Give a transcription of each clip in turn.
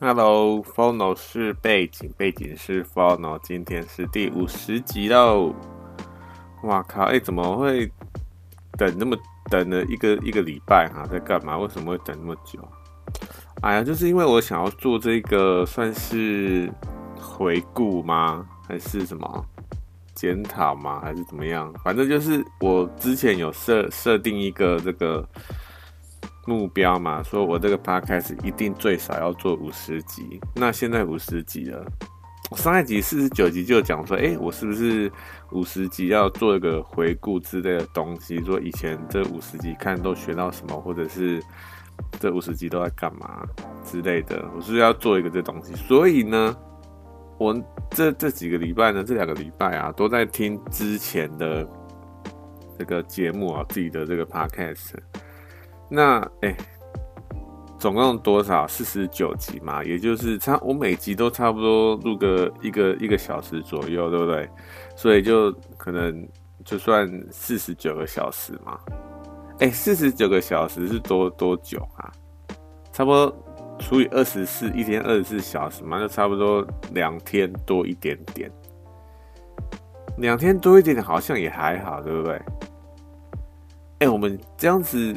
Hello，Phono 是背景，背景是 Phono，今天是第五十集喽。哇靠！哎、怎么会等那么等了一个一个礼拜哈、在干嘛？为什么会等那么久？哎呀，就是因为我想要做这个算是回顾吗？还是什么检讨吗？还是怎么样？反正就是我之前有设设定一个这个目标嘛，说我这个 podcast 一定最少要做五十集。那现在五十集了，上一集四十九集就讲说，哎、我是不是五十集要做一个回顾之类的东西？说以前这五十集看都学到什么，或者是。这五十集都在干嘛之类的，我是不是要做一个这东西，所以呢，我这这几个礼拜呢，这两个礼拜啊，都在听之前的这个节目啊，自己的这个 podcast。那哎，总共多少？四十九集嘛，也就是差我每集都差不多录个一个一个小时左右，对不对？所以就可能就算四十九个小时嘛。哎，四十九个小时是多多久啊？差不多除以二十四，一天二十四小时嘛，就差不多两天多一点点。两天多一点点好像也还好，对不对？哎，我们这样子，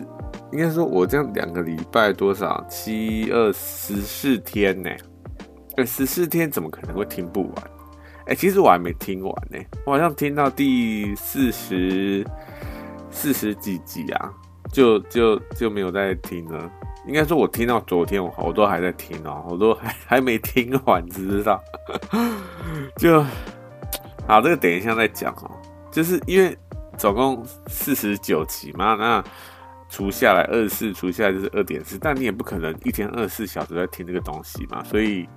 应该说我这样两个礼拜多少？七二十四天呢？哎，十四天怎么可能会听不完？哎，其实我还没听完呢，我好像听到第四十。四十几集啊，就就就没有再听了。应该说，我听到昨天，我我都还在听哦，我都还还没听完，知道？就好，这个等一下再讲哦。就是因为总共四十九集嘛，那除下来二十四，除下来就是二点四，但你也不可能一天二十四小时在听这个东西嘛。所以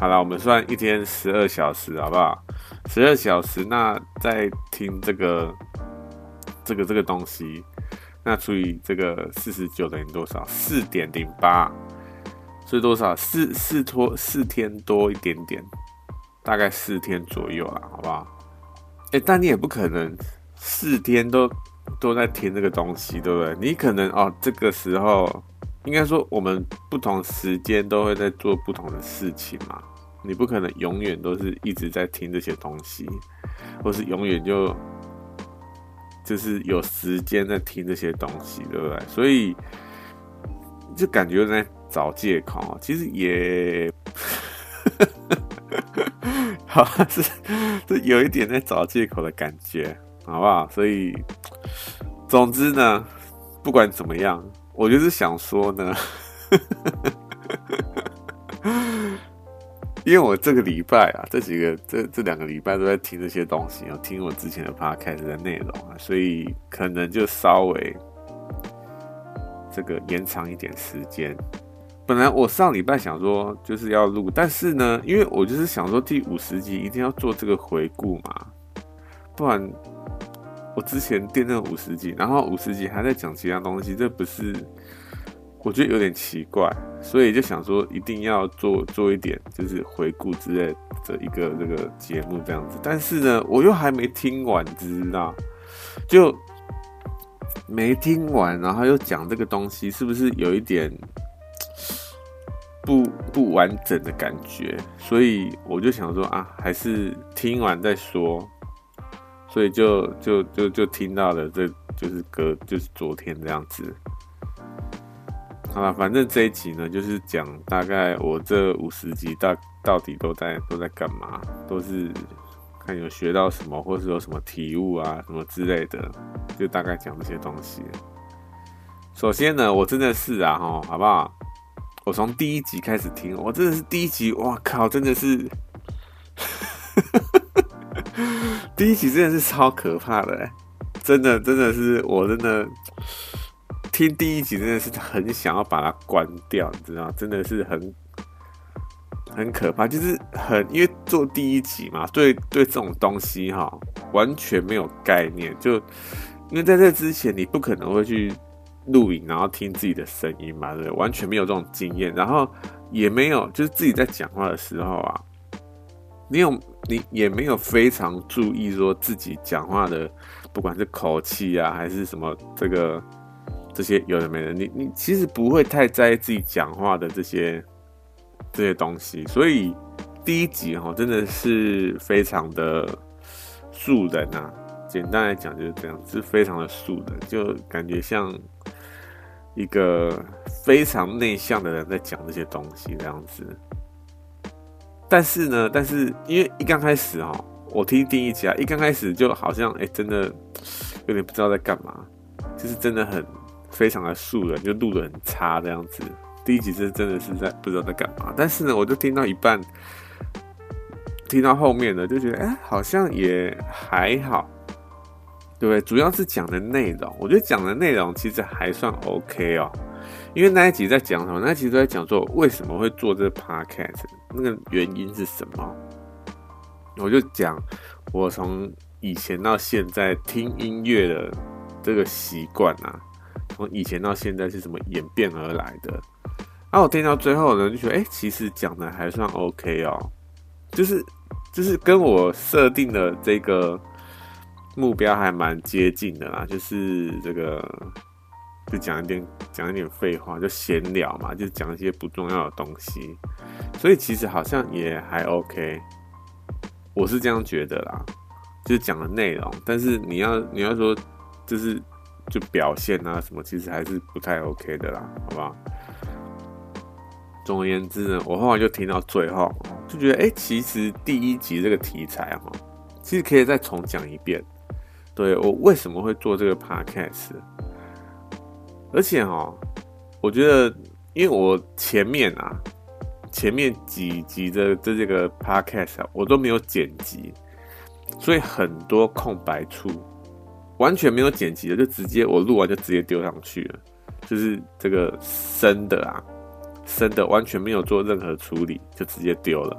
好了，我们算一天十二小时，好不好？十二小时，那再听这个。这个这个东西，那除以这个四十九等于多少？四点零八，所以多少？四四多四天多一点点，大概四天左右啦，好不好？哎，但你也不可能四天都都在听这个东西，对不对？你可能哦，这个时候应该说我们不同时间都会在做不同的事情嘛，你不可能永远都是一直在听这些东西，或是永远就。就是有时间在听这些东西，对不对？所以就感觉在找借口，其实也，好是是有一点在找借口的感觉，好不好？所以总之呢，不管怎么样，我就是想说呢。因为我这个礼拜啊，这几个这这两个礼拜都在听这些东西，有听我之前的 podcast 的内容啊，所以可能就稍微这个延长一点时间。本来我上礼拜想说就是要录，但是呢，因为我就是想说第五十集一定要做这个回顾嘛，不然我之前垫那五十集，然后五十集还在讲其他东西，这不是。我觉得有点奇怪，所以就想说一定要做做一点，就是回顾之类的一个这个节目这样子。但是呢，我又还没听完，知道？就没听完，然后又讲这个东西，是不是有一点不不完整的感觉？所以我就想说啊，还是听完再说。所以就就就就听到了，这就是隔就是昨天这样子。好了，反正这一集呢，就是讲大概我这五十集到到底都在都在干嘛，都是看有学到什么，或是有什么体悟啊，什么之类的，就大概讲这些东西。首先呢，我真的是啊，哈，好不好？我从第一集开始听，我真的是第一集，哇靠，真的是，第一集真的是超可怕的，真的，真的是，我真的。听第一集真的是很想要把它关掉，你知道？真的是很很可怕，就是很因为做第一集嘛，对对这种东西哈，完全没有概念。就因为在这之前，你不可能会去录影，然后听自己的声音嘛，对，完全没有这种经验，然后也没有就是自己在讲话的时候啊，你有你也没有非常注意说自己讲话的，不管是口气啊，还是什么这个。这些有的没的，你你其实不会太在意自己讲话的这些这些东西，所以第一集哈真的是非常的素人啊，简单来讲就是这样，是非常的素人，就感觉像一个非常内向的人在讲这些东西这样子。但是呢，但是因为一刚开始哦，我听第一集啊，一刚开始就好像哎、真的有点不知道在干嘛，就是真的很非常的素人，就录的很差这样子。第一集是真的是在不知道在干嘛，但是呢，我就听到一半，听到后面呢，就觉得哎、好像也还好，对不对？主要是讲的内容，我觉得讲的内容其实还算 OK 哦。因为那一集在讲什么？那一集都在讲说为什么会做这 podcast，那个原因是什么？我就讲我从以前到现在听音乐的这个习惯啊，从以前到现在是怎么演变而来的。然后我听到最后呢，就觉得哎、其实讲的还算 OK 哦，就是就是跟我设定的这个目标还蛮接近的啦，就是这个。就讲一点讲一点废话，就闲聊嘛，就讲一些不重要的东西，所以其实好像也还 OK，我是这样觉得啦，就是讲的内容，但是你要你要说就是就表现啊什么，其实还是不太 OK 的啦，好不好？总而言之呢，我后来就听到最后，就觉得哎、其实第一集这个题材哈，其实可以再重讲一遍，对，我为什么会做这个 podcast。而且哈，我觉得，因为我前面啊，前面几集的这这个 podcast 啊，我都没有剪辑，所以很多空白处完全没有剪辑的，就直接我录完就直接丢上去了，就是这个生的啊，生的完全没有做任何处理，就直接丢了。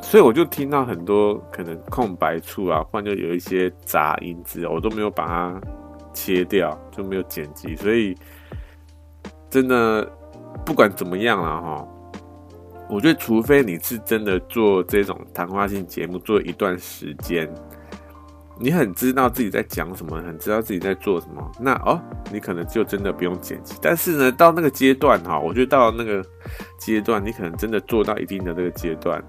所以我就听到很多可能空白处啊，或者就有一些杂音之类，我都没有把它。切掉就没有剪辑，所以真的不管怎么样了哈，我觉得除非你是真的做这种谈话性节目做一段时间，你很知道自己在讲什么，很知道自己在做什么，那哦，你可能就真的不用剪辑。但是呢，到那个阶段哈，我觉得到那个阶段，你可能真的做到一定的这个阶段，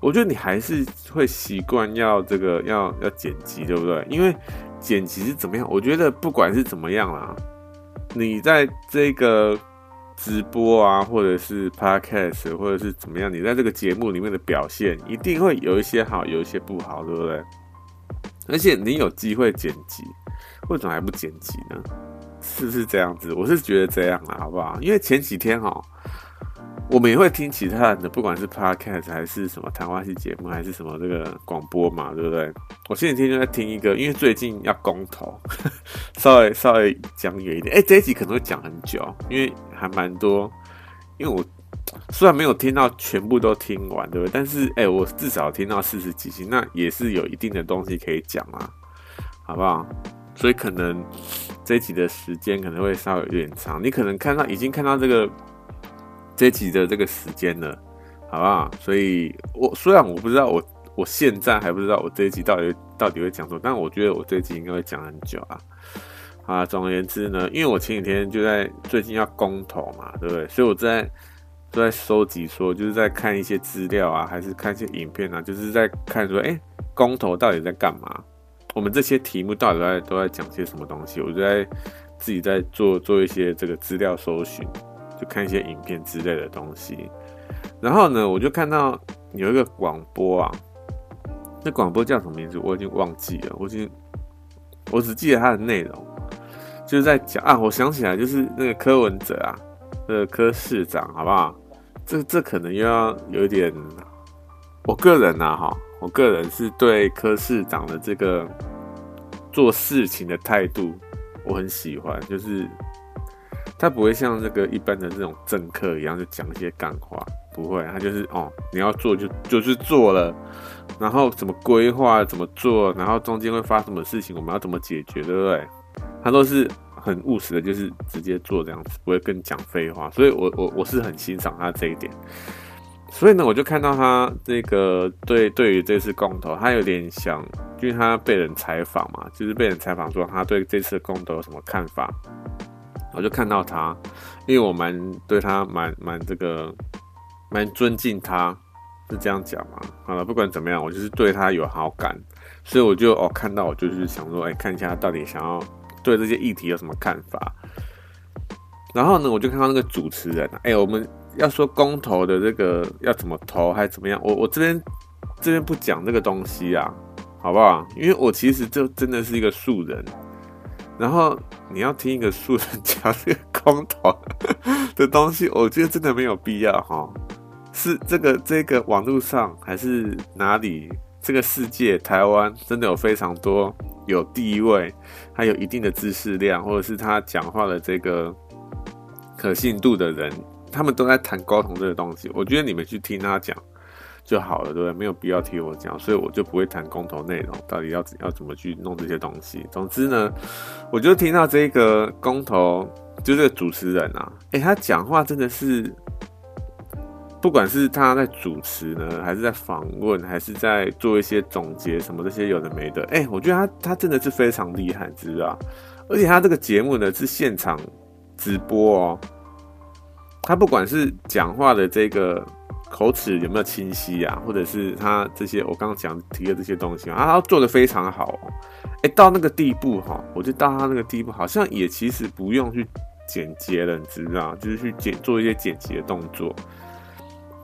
我觉得你还是会习惯要这个要要剪辑，对不对？因为剪辑是怎么样？我觉得不管是怎么样啦，你在这个直播啊，或者是 podcast，或者是怎么样，你在这个节目里面的表现，一定会有一些好，有一些不好，对不对？而且你有机会剪辑，为什么还不剪辑呢？是不是这样子？我是觉得这样啊，好不好？因为前几天哈。我们也会听其他人的，不管是 podcast 还是什么谈话系节目，还是什么这个广播嘛，对不对？我前几天就在听一个，因为最近要公投，稍微稍微讲远一点。哎、这一集可能会讲很久，因为还蛮多。因为我虽然没有听到全部都听完，对不对？但是哎、我至少听到四十几集，那也是有一定的东西可以讲啊，好不好？所以可能这一集的时间可能会稍微有点长，你可能看到已经看到这个。这集的这个时间了，好不好？所以我虽然我不知道我我现在还不知道我这一集到底到底会讲什么，但我觉得我这一集应该会讲很久啊。啊，总而言之呢，因为我前几天就在最近要公投嘛，对不对？所以我在都在收集说，就是在看一些资料啊，还是看一些影片啊，就是在看说，哎，公投到底在干嘛？我们这些题目到底在都在讲些什么东西？我就在自己在做做一些这个资料搜寻。就看一些影片之类的东西，然后呢，我就看到有一个广播啊，那广播叫什么名字？我已经忘记了，我已经我只记得它的内容，就是在讲啊，我想起来，就是那个柯文哲啊，那个柯市长，好不好？这这可能又要有一点，我个人呐，哈，我个人是对柯市长的这个做事情的态度，我很喜欢，就是。他不会像这个一般的这种政客一样，就讲一些干话，不会，他就是哦，你要做就就是做了，然后怎么规划怎么做，然后中间会发什么事情，我们要怎么解决，对不对？他都是很务实的，就是直接做这样子，不会跟你讲废话，所以我我我是很欣赏他这一点。所以呢，我就看到他这个对对于这次公投，他有点想，因为他被人采访嘛，就是被人采访说他对这次公投有什么看法。我就看到他，因为我蛮对他蛮蛮这个蛮尊敬他，是这样讲嘛？好了，不管怎么样，我就是对他有好感，所以我就哦看到我就是想说，哎、看一下他到底想要对这些议题有什么看法。然后呢，我就看到那个主持人，哎、我们要说公投的这个要怎么投还是怎么样？我我这边这边不讲这个东西啊，好不好？因为我其实就真的是一个素人。然后你要听一个素人讲这个空投的东西，我觉得真的没有必要哈。是这个这个网络上还是哪里？这个世界台湾真的有非常多有地位，还有一定的知识量，或者是他讲话的这个。可信度的人，他们都在谈沟通这个东西。我觉得你们去听他讲就好了，对不对？没有必要听我讲，所以我就不会谈公投内容，到底要要怎么去弄这些东西。总之呢，我就听到这个公投，就这个主持人啊，诶，他讲话真的是，不管是他在主持呢，还是在访问，还是在做一些总结什么这些有的没的，诶，我觉得他他真的是非常厉害，知道？而且他这个节目呢是现场。直播哦，他不管是讲话的这个口齿有没有清晰啊，或者是他这些我刚刚讲提的这些东西啊，他做的非常好。哎，到那个地步哈，我就到他那个地步，好像也其实不用去剪接了，你知道，就是去剪做一些剪辑的动作。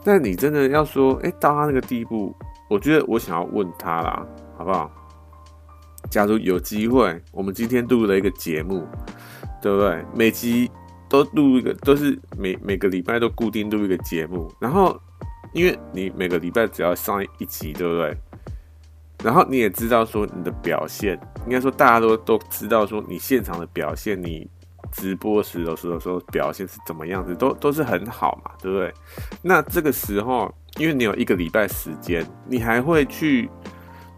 但你真的要说，哎，到他那个地步，我觉得我想要问他啦，好不好？假如有机会，我们今天录了一个节目。对不对？每集都录一个，都是每每个礼拜都固定录一个节目。然后，因为你每个礼拜只要上一集，对不对？然后你也知道说你的表现，应该说大家都都知道说你现场的表现，你直播时的时候说表现是怎么样子，都都是很好嘛，对不对？那这个时候，因为你有一个礼拜时间，你还会去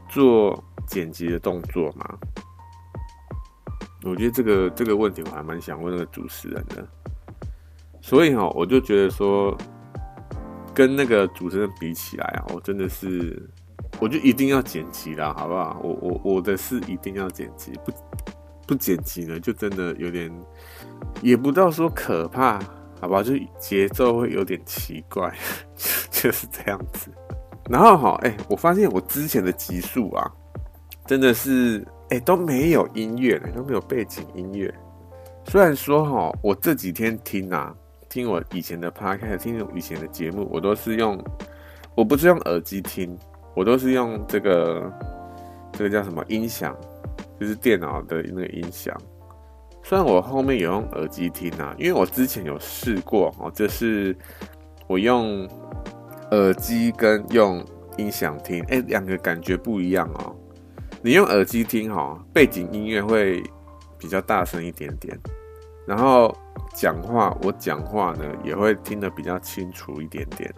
做剪辑的动作吗？我觉得这个这个问题我还蛮想问那个主持人的，所以哈，我就觉得说，跟那个主持人比起来啊，我真的是，我就一定要剪辑啦，好不好？我我我的是一定要剪辑，不不剪辑呢，就真的有点，也不到说可怕，好吧？就节奏会有点奇怪，就是这样子。然后哈，哎，我发现我之前的集数啊，真的是。哎、都没有音乐，都没有背景音乐。虽然说哈，我这几天听啊，听我以前的 podcast，听我以前的节目，我都是用，我不是用耳机听，我都是用这个，这个叫什么音响，就是电脑的那个音响。虽然我后面有用耳机听啊，因为我之前有试过哦，就是我用耳机跟用音响听，哎、两个感觉不一样哦。你用耳机听哈，背景音乐会比较大声一点点，然后讲话，我讲话呢也会听得比较清楚一点点。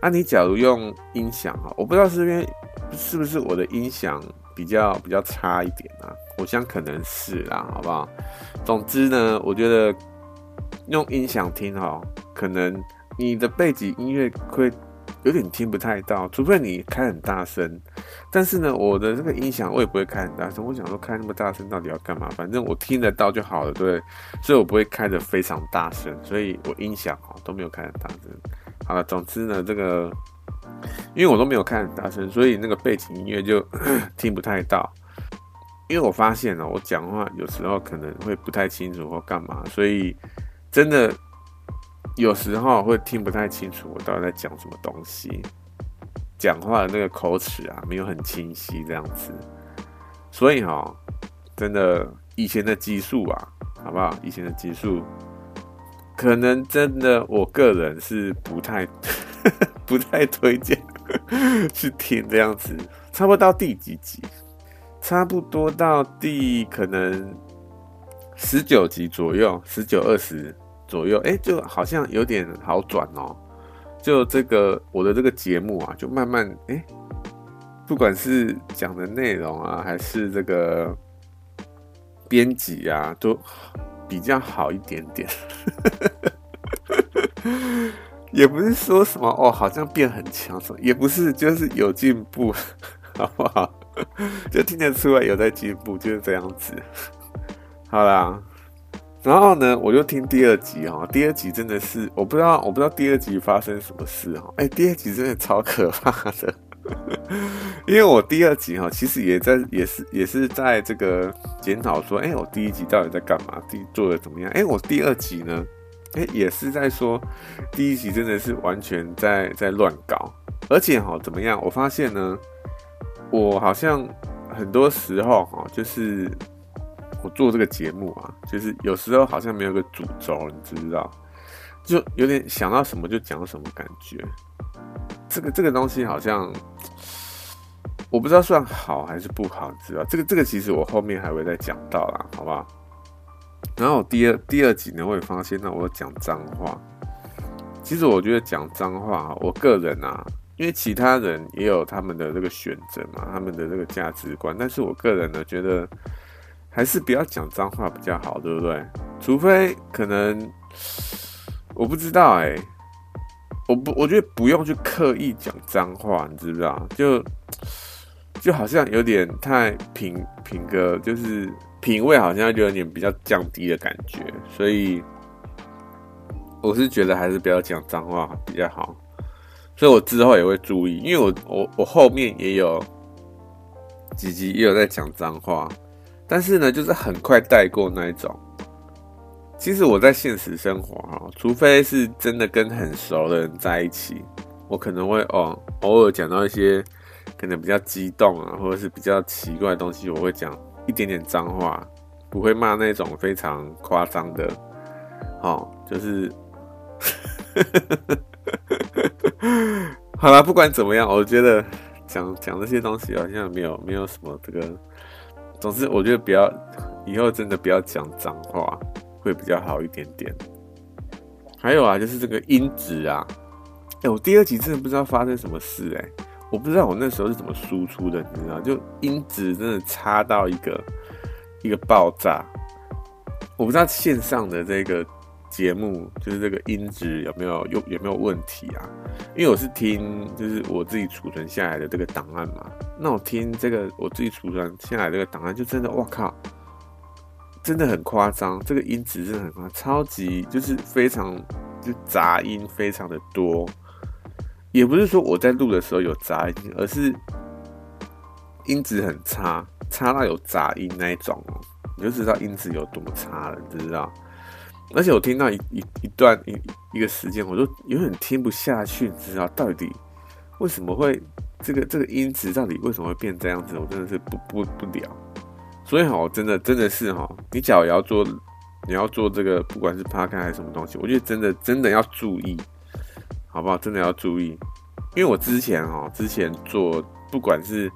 啊，你假如用音响哈，我不知道是因为是不是我的音响比较比较差一点啊？我想可能是啦，好不好？总之呢，我觉得用音响听哈，可能你的背景音乐会。有点听不太到，除非你开很大声。但是呢，我的这个音响我也不会开很大声。我想说开那么大声到底要干嘛？反正我听得到就好了，对。所以我不会开得非常大声，所以我音响哦都没有开很大声。好了，总之呢，这个因为我都没有开很大声，所以那个背景音乐就 听不太到。因为我发现了，我讲话有时候可能会不太清楚或干嘛，所以真的。有时候会听不太清楚我到底在讲什么东西，讲话的那个口齿啊没有很清晰这样子，所以哈，真的以前的集数啊，好不好？以前的集数可能真的我个人是不太 不太推荐 去听这样子，差不多到第几集？差不多到第可能十九集左右，十九二十。左右，哎、就好像有点好转哦。就这个我的这个节目啊，就慢慢哎、不管是讲的内容啊，还是这个编辑啊，都比较好一点点。也不是说什么哦，好像变很强什么，也不是，就是有进步，好不好？就听得出来有在进步，就是这样子。好啦。然后呢，我就听第二集哈，第二集真的是我不知道，我不知道第二集发生什么事哈。哎，第二集真的超可怕的，因为我第二集哈，其实也在也是也是在这个检讨说，哎，我第一集到底在干嘛？第做的怎么样？哎，我第二集呢，哎，也是在说第一集真的是完全在在乱搞，而且哈，怎么样？我发现呢，我好像很多时候哈，就是。我做这个节目啊，就是有时候好像没有个主轴，你知不知道？就有点想到什么就讲什么感觉。这个这个东西好像我不知道算好还是不好，你知道？这个这个其实我后面还会再讲到啦，好不好？然后第二第二集呢，我也发现，那我讲脏话。其实我觉得讲脏话，我个人啊，因为其他人也有他们的这个选择嘛，他们的这个价值观，但是我个人呢，觉得。还是不要讲脏话比较好，对不对？除非可能，我不知道哎、我不，我觉得不用去刻意讲脏话，你知不知道？就就好像有点太品品格，就是品味好像就有点比较降低的感觉，所以我是觉得还是不要讲脏话比较好。所以我之后也会注意，因为我我我后面也有几集也有在讲脏话。但是呢，就是很快带过那一种。其实我在现实生活哈，除非是真的跟很熟的人在一起，我可能会哦偶尔讲到一些可能比较激动啊，或者是比较奇怪的东西，我会讲一点点脏话，不会骂那种非常夸张的。哦，就是，好了，不管怎么样，我觉得讲讲这些东西好像没有没有什么这个。总之，我觉得不要以后真的不要讲脏话，会比较好一点点。还有啊，就是这个音质啊，哎、我第二集真的不知道发生什么事哎、我不知道我那时候是怎么输出的，你知道？就音质真的差到一个一个爆炸，我不知道线上的这个。节目就是这个音质有没有有有没有问题啊？因为我是听就是我自己储存下来的这个档案嘛，那我听这个我自己储存下来这个档案就真的，哇靠，真的很夸张，这个音质真的很夸张，超级就是非常就杂音非常的多，也不是说我在录的时候有杂音，而是音质很差，差到有杂音那一种哦，你就知道音质有多么差了，你知道？而且我听到一一一段一一个时间，我都有点听不下去，你知道到底为什么会这个这个音质到底为什么会变这样子？我真的是不不不了。所以哈，我真的真的是哈，你假如要做你要做这个，不管是 Podcast 还是什么东西，我觉得真的真的要注意，好不好？真的要注意，因为我之前哈之前做不管是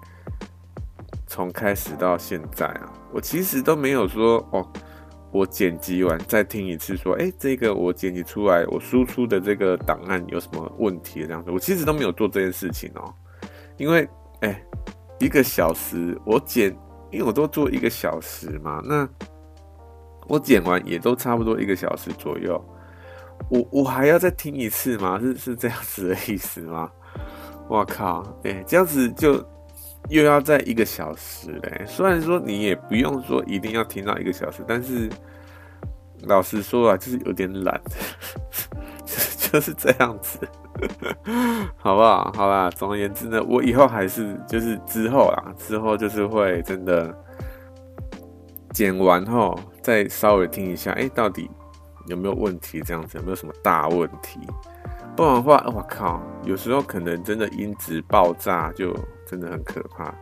从开始到现在啊，我其实都没有说哦。我剪辑完再听一次，说，哎，这个我剪辑出来，我输出的这个档案有什么问题？这样子，我其实都没有做这件事情哦，因为，哎，一个小时我剪，因为我都做一个小时嘛，那我剪完也都差不多一个小时左右，我我还要再听一次吗？是是这样子的意思吗？我靠，哎，这样子就。又要在一个小时嘞，虽然说你也不用说一定要听到一个小时，但是老实说啊，就是有点懒，就是这样子，好不好？好吧，总而言之呢，我以后还是就是之后啊，之后就是会真的剪完后再稍微听一下，哎，到底有没有问题？这样子有没有什么大问题？不然的话，我靠，有时候可能真的音质爆炸就。真的很可怕。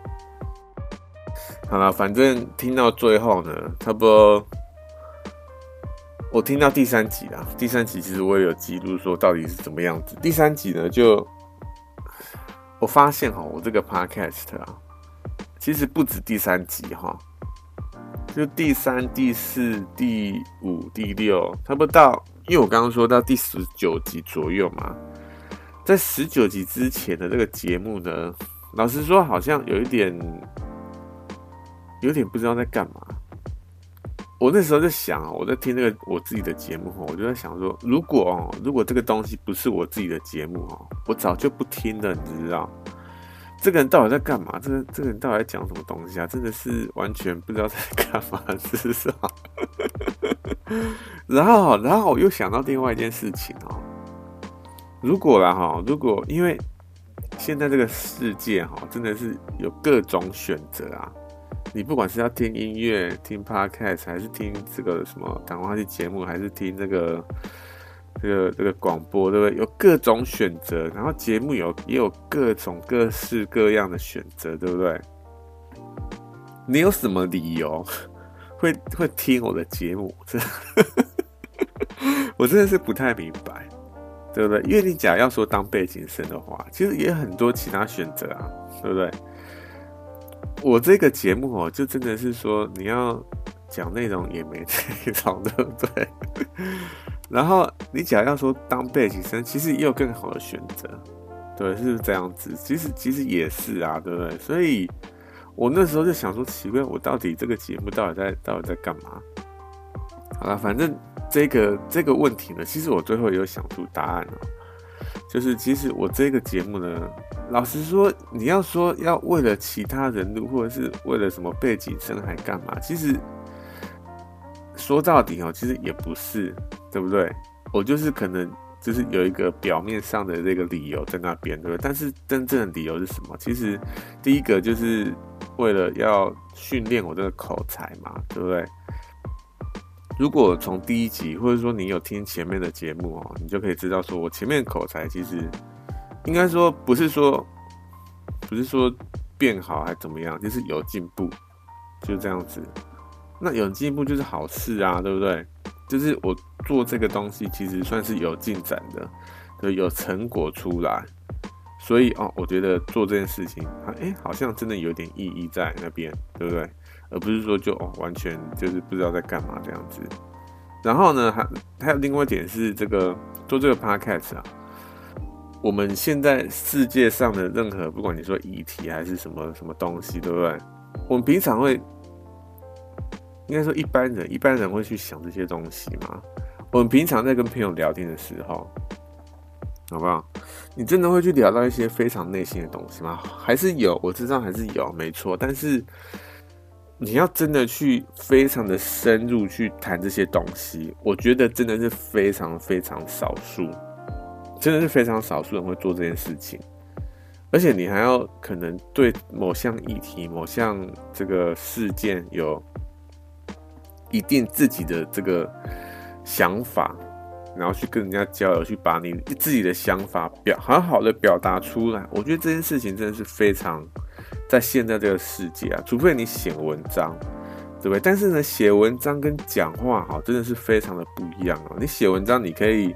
好了，反正听到最后呢，差不多我听到第三集啦。第三集其实我也有记录，说到底是怎么样子。第三集呢，就我发现哈，我这个 podcast 啊，其实不止第三集哈，就第三、第四、第五、第六，差不多到，因为我刚刚说到第十九集左右嘛，在十九集之前的这个节目呢。老实说，好像有一点，有点不知道在干嘛。我那时候在想，我在听那个我自己的节目，我就在想说，如果哦，如果这个东西不是我自己的节目哦，我早就不听了，你知道？这个人到底在干嘛？这个这个人到底在讲什么东西啊？真的是完全不知道在干嘛，是不是？然后，然后我又想到另外一件事情哦。如果啦哈，如果因为现在这个世界哈，真的是有各种选择啊。你不管是要听音乐、听 podcast，还是听这个什么谈话性节目，还是听这个这个这个广播，对不对？有各种选择，然后节目有也有各种各式各样的选择，对不对？你有什么理由 会会听我的节目？这 我真的是不太明白，对不对？因为你假要说当背景声的话，其实也有很多其他选择啊，对不对？我这个节目哦，就真的是说你要讲内容也没内容，对 不对？然后你假要说当背景声，其实也有更好的选择，对，是不是这样子？其实其实也是啊，对不对？所以我那时候就想说，奇怪，我到底这个节目到底在到底在干嘛？好了，反正这个这个问题呢，其实我最后也有想出答案了，就是其实我这个节目呢。老实说，你要说要为了其他人录，或者是为了什么背景声还干嘛？其实说到底哦，其实也不是，对不对？我就是可能就是有一个表面上的这个理由在那边，对不对？但是真正的理由是什么？其实第一个就是为了要训练我这个口才嘛，对不对？如果从第一集，或者说你有听前面的节目哦，你就可以知道说我前面口才其实。应该说不是说，不是说变好还怎么样，就是有进步，就这样子。那有进步就是好事啊，对不对？就是我做这个东西其实算是有进展的，对，有成果出来。所以哦，我觉得做这件事情，哎，好像真的有点意义在那边，对不对？而不是说就哦，完全就是不知道在干嘛这样子。然后呢，还还有另外一点是这个做这个 podcast 啊。我们现在世界上的任何，不管你说遗体还是什么什么东西，对不对？我们平常会，应该说一般人，一般人会去想这些东西吗？我们平常在跟朋友聊天的时候，好不好？你真的会去聊到一些非常内心的东西吗？还是有，我知道还是有，没错。但是你要真的去非常的深入去谈这些东西，我觉得真的是非常非常少数。真的是非常少数人会做这件事情，而且你还要可能对某项议题、某项这个事件有一定自己的这个想法，然后去跟人家交流，去把你自己的想法表好好的表达出来。我觉得这件事情真的是非常在现在这个世界啊，除非你写文章，对不对？但是呢，写文章跟讲话哈，真的是非常的不一样哦。你写文章，你可以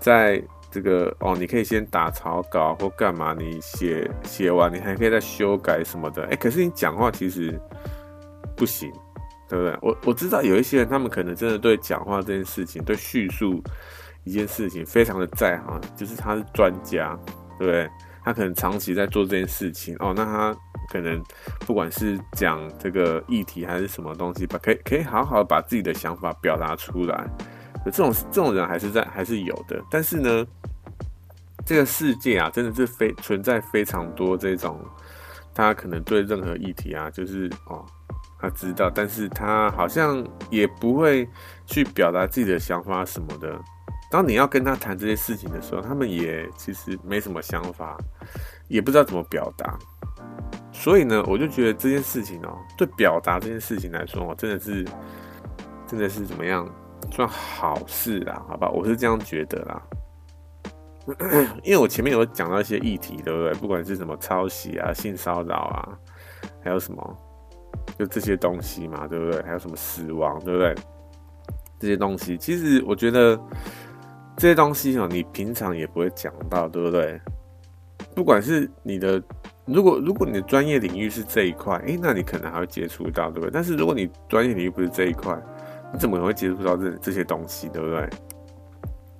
在这个哦，你可以先打草稿或干嘛，你写写完，你还可以再修改什么的。哎，可是你讲话其实不行，对不对？我我知道有一些人，他们可能真的对讲话这件事情，对叙述一件事情非常的在行，就是他是专家，对不对？他可能长期在做这件事情哦，那他可能不管是讲这个议题还是什么东西吧，可以可以好好把自己的想法表达出来。这种这种人还是在还是有的，但是呢，这个世界啊，真的是非存在非常多这种，他可能对任何议题啊，就是哦，他知道，但是他好像也不会去表达自己的想法什么的。当你要跟他谈这些事情的时候，他们也其实没什么想法，也不知道怎么表达。所以呢，我就觉得这件事情哦，对表达这件事情来说哦，真的是真的是怎么样？算好事啦，好吧，我是这样觉得啦。因为我前面有讲到一些议题，对不对？不管是什么抄袭啊、性骚扰啊，还有什么，就这些东西嘛，对不对？还有什么死亡，对不对？这些东西，其实我觉得这些东西哦，你平常也不会讲到，对不对？不管是你的，如果如果你的专业领域是这一块，诶，那你可能还会接触到，对不对？但是如果你专业领域不是这一块，你怎么会接触到这这些东西，对不对？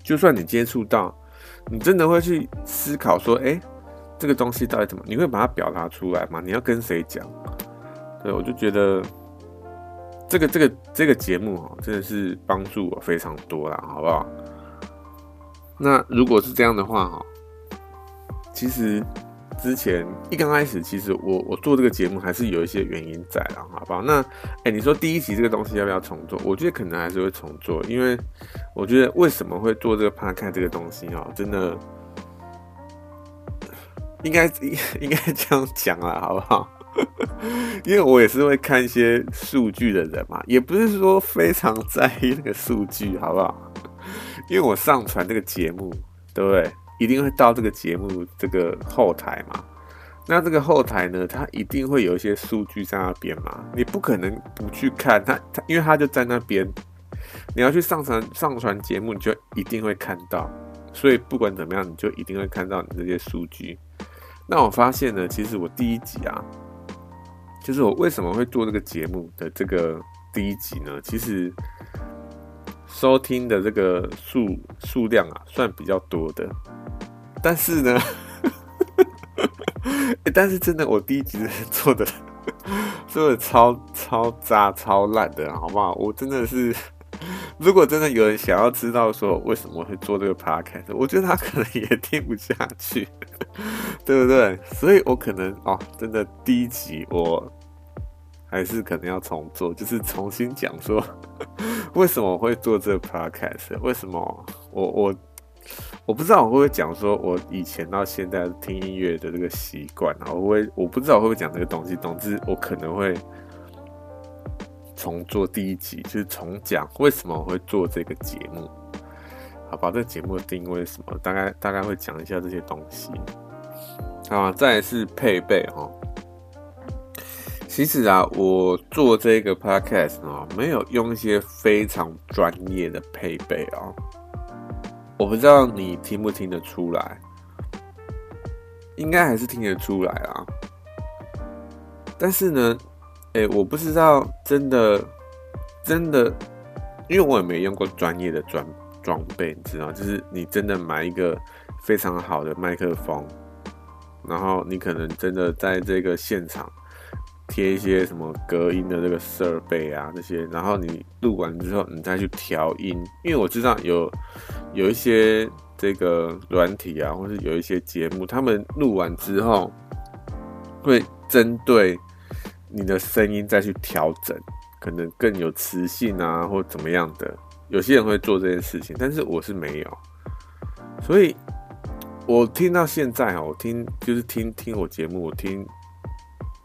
就算你接触到，你真的会去思考说，哎，这个东西到底怎么？你会把它表达出来吗？你要跟谁讲？对，我就觉得这个这个这个节目哦，真的是帮助我非常多啦，好不好？那如果是这样的话哈，其实之前一刚开始，其实我我做这个节目还是有一些原因在的，好不好？那哎，你说第一集这个东西要不要重做？我觉得可能还是会重做，因为我觉得为什么会做这个 Podcast 这个东西哦，真的应该应 应该这样讲啦，好不好？因为我也是会看一些数据的人嘛，也不是说非常在意那个数据，好不好？因为我上传这个节目，对不对？一定会到这个节目这个后台嘛？那这个后台呢，它一定会有一些数据在那边嘛？你不可能不去看它，它因为它就在那边。你要去上传上传节目，你就一定会看到。所以不管怎么样，你就一定会看到你这些数据。那我发现呢，其实我第一集啊，就是我为什么会做这个节目的这个第一集呢？其实。收听的这个数数量啊，算比较多的，但是呢，但是真的，我第一集做的做的 超超渣超烂的，好不好？我真的是，如果真的有人想要知道说为什么会做这个 podcast，我觉得他可能也听不下去，对不对？所以我可能哦，真的第一集我。还是可能要重做，就是重新讲说为什么我会做这个 podcast，为什么我我我不知道我会不会讲说我以前到现在听音乐的这个习惯啊，我会我不知道我会不会讲这个东西，总之我可能会重做第一集，就是重讲为什么我会做这个节目，好吧？这个节目的定位什么，大概大概会讲一下这些东西，好，再来是配备哈。其实啊，我做这个 podcast 啊，没有用一些非常专业的配备哦。我不知道你听不听得出来，应该还是听得出来啊。但是呢，哎，我不知道真的真的，因为我也没用过专业的装装备，你知道，就是你真的买一个非常好的麦克风，然后你可能真的在这个现场。贴一些什么隔音的这个设备啊，这些，然后你录完之后，你再去调音。因为我知道有有一些这个软体啊，或是有一些节目，他们录完之后会针对你的声音再去调整，可能更有磁性啊，或怎么样的。有些人会做这件事情，但是我是没有。所以我听到现在啊，我听就是听听我节目，我听。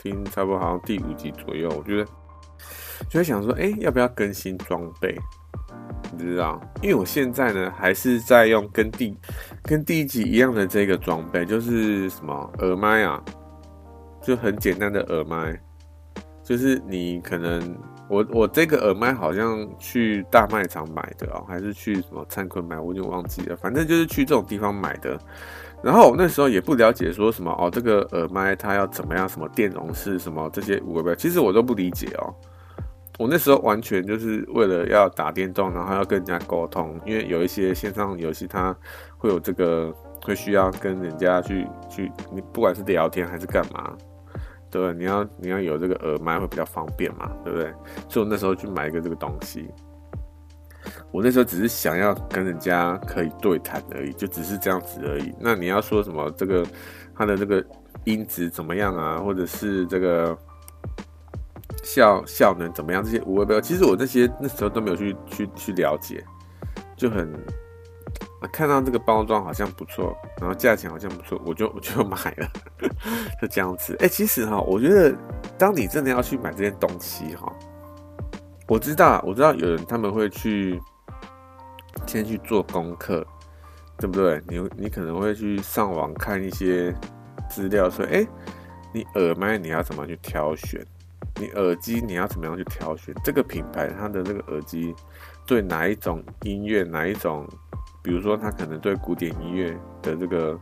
听差不多好像第五集左右，我觉得就在想说，哎、要不要更新装备？你知道，因为我现在呢还是在用跟第跟第一集一样的这个装备，就是什么耳麦啊，就很简单的耳麦，就是你可能我我这个耳麦好像去大卖场买的哦，还是去什么灿坤买，我有点忘记了，反正就是去这种地方买的。然后我那时候也不了解说什么哦，这个耳麦它要怎么样，什么电容式什么这些五个其实我都不理解哦。我那时候完全就是为了要打电动，然后要跟人家沟通，因为有一些线上游戏它会有这个会需要跟人家去去，你不管是聊天还是干嘛，对？你要你要有这个耳麦会比较方便嘛，对不对？所以我那时候去买一个这个东西。我那时候只是想要跟人家可以对谈而已，就只是这样子而已。那你要说什么这个它的这个音质怎么样啊，或者是这个效效能怎么样？这些无谓标，其实我那些那时候都没有去去去了解，就很看到这个包装好像不错，然后价钱好像不错，我就我就买了，就这样子。哎、其实哈，我觉得当你真的要去买这些东西哈。我知道，我知道有人他们会去先去做功课，对不对？你你可能会去上网看一些资料，说，哎，你耳麦你要怎么去挑选？你耳机你要怎么样去挑选？这个品牌它的这个耳机对哪一种音乐，哪一种，比如说它可能对古典音乐的这个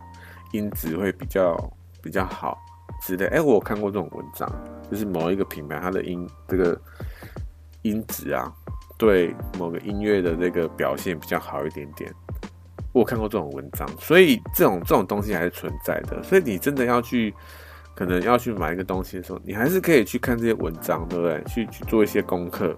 音质会比较比较好之类。哎，我有看过这种文章，就是某一个品牌它的音这个。音质啊，对某个音乐的这个表现比较好一点点。我看过这种文章，所以这种这种东西还是存在的。所以你真的要去，可能要去买一个东西的时候，你还是可以去看这些文章，对不对？去去做一些功课。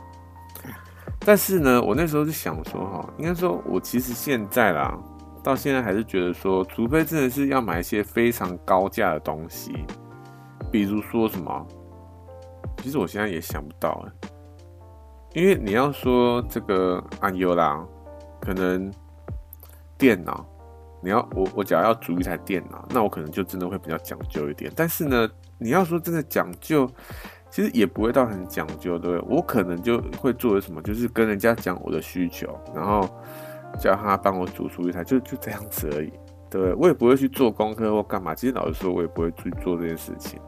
但是呢，我那时候就想说，哈，应该说，我其实现在啦，到现在还是觉得说，除非真的是要买一些非常高价的东西，比如说什么，其实我现在也想不到哎，因为你要说这个安优啦，可能电脑，你要我我只要要组一台电脑，那我可能就真的会比较讲究一点。但是呢，你要说真的讲究。其实也不会到很讲究，对不对？我可能就会做什么，就是跟人家讲我的需求，然后叫他帮我组出一台，就就这样子而已，对？我也不会去做功课或干嘛。其实老实说，我也不会去做这件事情。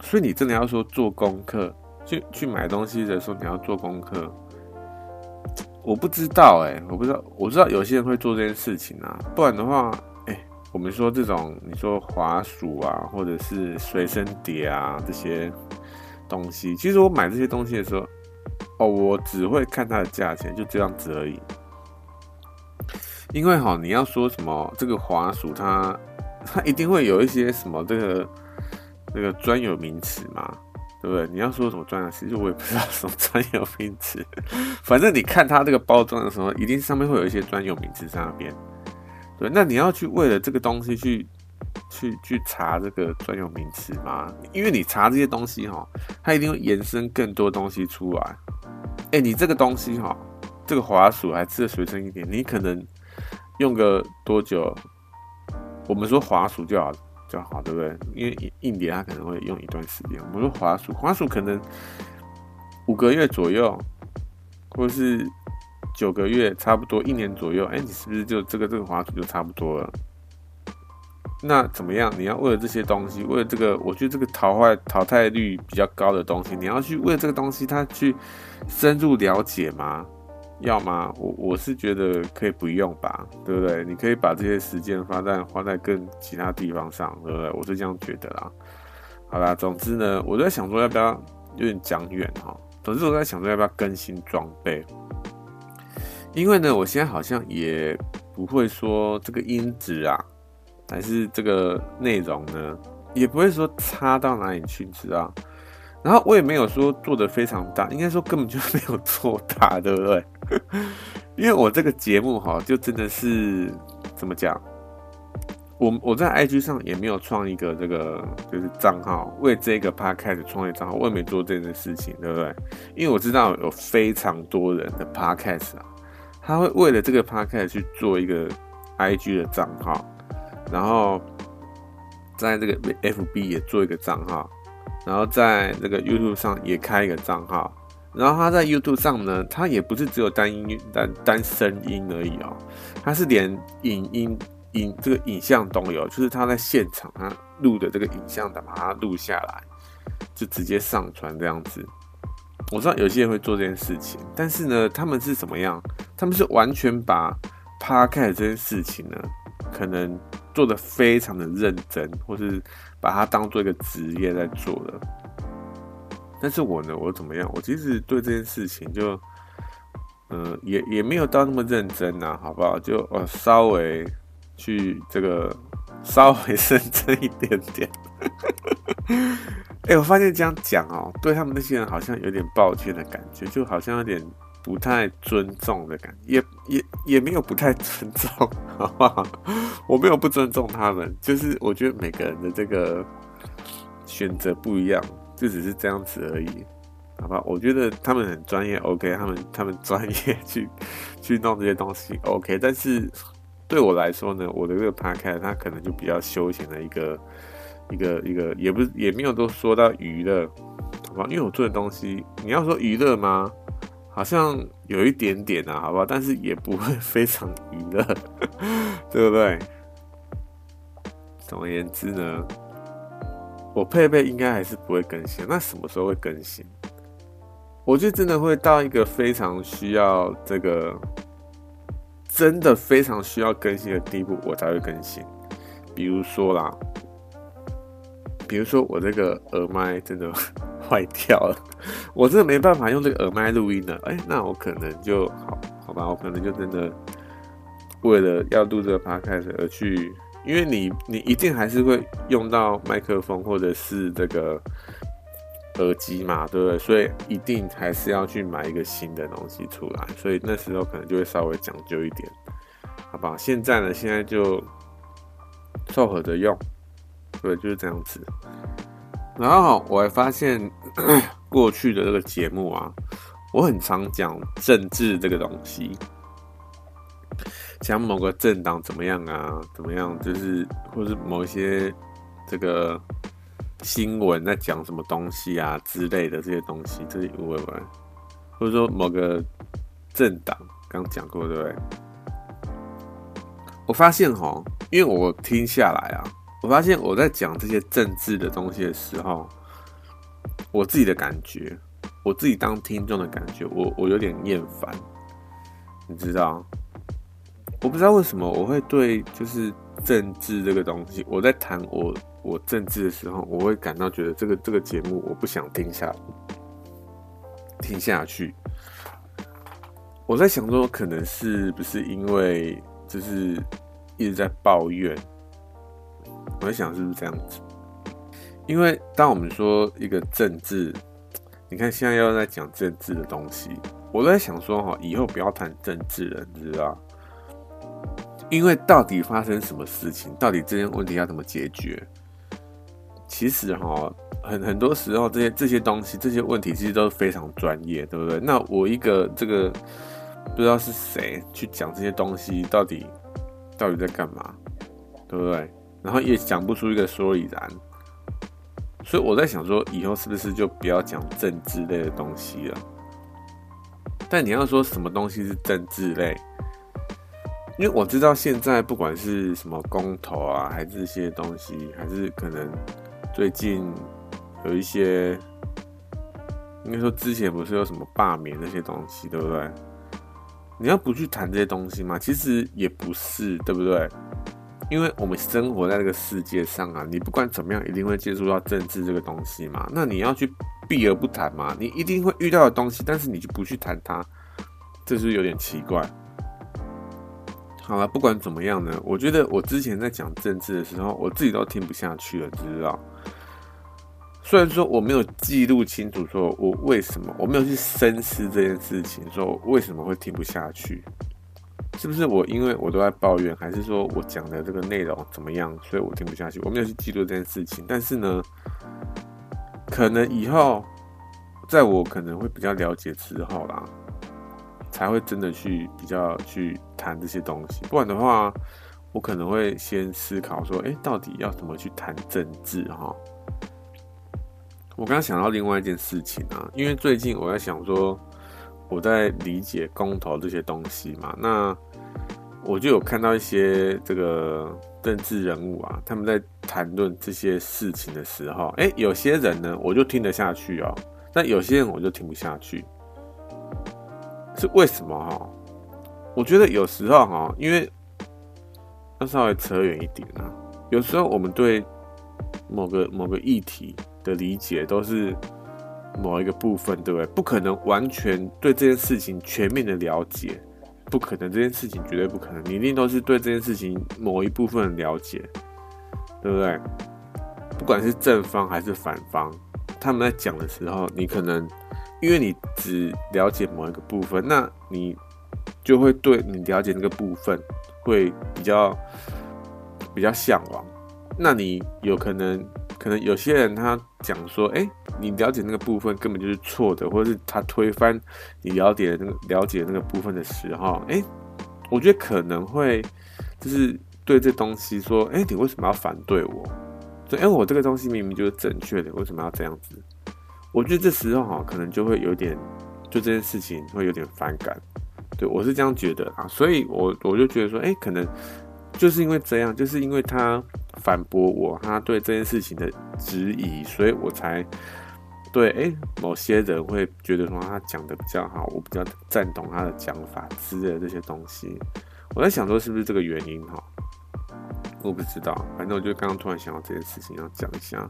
所以你真的要说做功课，去去买东西的时候你要做功课，我不知道哎、我不知道，我知道有些人会做这件事情啊，不然的话。哎我们说这种，你说滑鼠啊，或者是随身碟啊这些东西，其实我买这些东西的时候，哦，我只会看它的价钱，就这样子而已。因为哈，你要说什么这个滑鼠它，它它一定会有一些什么这个这个专有名词嘛，对不对？你要说什么专有，其实我也不知道什么专有名词。反正你看它这个包装的时候，一定上面会有一些专有名词在那边。对，那你要去为了这个东西去去去查这个专有名词吗？因为你查这些东西哈，它一定会延伸更多东西出来。哎，你这个东西哈，这个滑鼠还吃的随身一点，你可能用个多久？我们说滑鼠就好了就好，对不对？因为硬碟它可能会用一段时间。我们说滑鼠，滑鼠可能五个月左右，或是。九个月，差不多一年左右，哎，你是不是就这个这个滑鼠就差不多了？那怎么样？你要为了这些东西，为了这个，我觉得这个淘汰淘汰率比较高的东西，你要去为了这个东西，它去深入了解吗？要吗？我我是觉得可以不用吧，对不对？你可以把这些时间花在花在更其他地方上，对不对？我是这样觉得啦。好啦，总之呢，我在想说要不要有点讲远哈。总之我在想说要不要更新装备。因为呢，我现在好像也不会说这个音质啊，还是这个内容呢，也不会说差到哪里去，知道？然后我也没有说做的非常大，应该说根本就没有做大，对不对？因为我这个节目哈，就真的是怎么讲，我我在 IG 上也没有创一个这个就是账号，为这个 Podcast 创业账号，我也没做这件事情，对不对？因为我知道有非常多人的 Podcast 啊。他会为了这个 podcast 去做一个 IG 的账号，然后在这个 FB 也做一个账号，然后在那个 YouTube 上也开一个账号，然后他在 YouTube 上呢，他也不是只有单音单单声音而已哦，他是连影音影这个影像都有，就是他在现场他录的这个影像的把它录下来，就直接上传这样子。我知道有些人会做这件事情，但是呢，他们是怎么样？他们是完全把 Podcast 这件事情呢，可能做得非常的认真，或是把它当做一个职业在做的。但是我呢，我怎么样？我其实对这件事情就，呃，也也没有到那么认真呐，好不好？就呃稍微去这个 稍微认真一点点。哎、我发现这样讲哦，对他们那些人好像有点抱歉的感觉，就好像有点不太尊重的感觉，也也也没有不太尊重，好不好？我没有不尊重他们，就是我觉得每个人的这个选择不一样，就只是这样子而已，好吧？我觉得他们很专业，OK，他们他们 专业去去弄这些东西，OK，但是对我来说呢，我的这个 Podcast 它可能就比较休闲的一个。一个一个也不也没有都说到娱乐，好吧？因为我做的东西，你要说娱乐吗？好像有一点点啊，好吧？但是也不会非常娱乐，对不对？总而言之呢，我配备应该还是不会更新。那什么时候会更新？我就真的会到一个非常需要这个，真的非常需要更新的地步，我才会更新。比如说啦。比如说我这个耳麦真的坏掉了，我真的没办法用这个耳麦录音了。哎，那我可能就好好吧，我可能就真的为了要录这个 podcast 而去，因为你你一定还是会用到麦克风或者是这个耳机嘛，对不对？所以一定还是要去买一个新的东西出来，所以那时候可能就会稍微讲究一点。好吧？现在呢，现在就凑合着用，对，就是这样子。然后我还发现 过去的这个节目啊，我很常讲政治这个东西，讲某个政党怎么样啊，怎么样，就是或是某一些这个新闻在讲什么东西啊之类的这些东西，这里我问，或者说某个政党刚讲过对不对？我发现哈，因为我听下来啊，我发现我在讲这些政治的东西的时候，我自己的感觉，我自己当听众的感觉，我我有点厌烦，你知道？我不知道为什么我会对就是政治这个东西，我在谈我我政治的时候，我会感到觉得这个这个节目我不想听下听下去。我在想说，可能是不是因为？就是一直在抱怨，我在想是不是这样子？因为当我们说一个政治，你看现在又在讲政治的东西，我在想说哈，以后不要谈政治了，你知道？因为到底发生什么事情，到底这些问题要怎么解决？其实哈，很很多时候这些这些东西，这些问题其实都是非常专业，对不对？那我一个这个。不知道是谁去讲这些东西，到底到底在干嘛，对不对？然后也讲不出一个所以然，所以我在想说，以后是不是就不要讲政治类的东西了？但你要说什么东西是政治类？因为我知道现在不管是什么公投啊，还是这些东西，还是可能最近有一些，应该说之前不是有什么罢免那些东西，对不对？你要不去谈这些东西吗？其实也不是，对不对？因为我们生活在这个世界上啊，你不管怎么样，一定会接触到政治这个东西嘛。那你要去避而不谈嘛？你一定会遇到的东西，但是你就不去谈它，这是有点奇怪？好了，不管怎么样呢，我觉得我之前在讲政治的时候，我自己都听不下去了，知道？虽然说我没有记录清楚，说我为什么我没有去深思这件事情，说为什么会听不下去，是不是我因为我都在抱怨，还是说我讲的这个内容怎么样，所以我听不下去？我没有去记录这件事情，但是呢，可能以后在我可能会比较了解之后啦，才会真的去比较去谈这些东西。不然的话，我可能会先思考说，哎，到底要怎么去谈政治哈？我刚刚想到另外一件事情啊，因为最近我在想说，我在理解公投这些东西嘛，那我就有看到一些这个政治人物啊，他们在谈论这些事情的时候，哎，有些人呢，我就听得下去哦，但有些人我就听不下去，是为什么哈？我觉得有时候哈，因为要稍微扯远一点啊，有时候我们对某个某个议题。的理解都是某一个部分，对不对？不可能完全对这件事情全面的了解，不可能，这件事情绝对不可能。你一定都是对这件事情某一部分了解，对不对？不管是正方还是反方，他们在讲的时候，你可能因为你只了解某一个部分，那你就会对你了解那个部分会比较比较向往，那你有可能。可能有些人他讲说，哎、你了解那个部分根本就是错的，或者是他推翻你了解那个了解那个部分的时候，哎、我觉得可能会就是对这东西说，哎、你为什么要反对我？说，哎、欸，我这个东西明明就是正确的，为什么要这样子？我觉得这时候哈，可能就会有点，就这件事情会有点反感。对，我是这样觉得啊，所以我我就觉得说，哎、可能。就是因为这样，就是因为他反驳我，他对这件事情的质疑，所以我才对哎，某些人会觉得说他讲的比较好，我比较赞同他的讲法之类的这些东西。我在想说是不是这个原因哈？我不知道，反正我就刚刚突然想到这件事情要讲一下。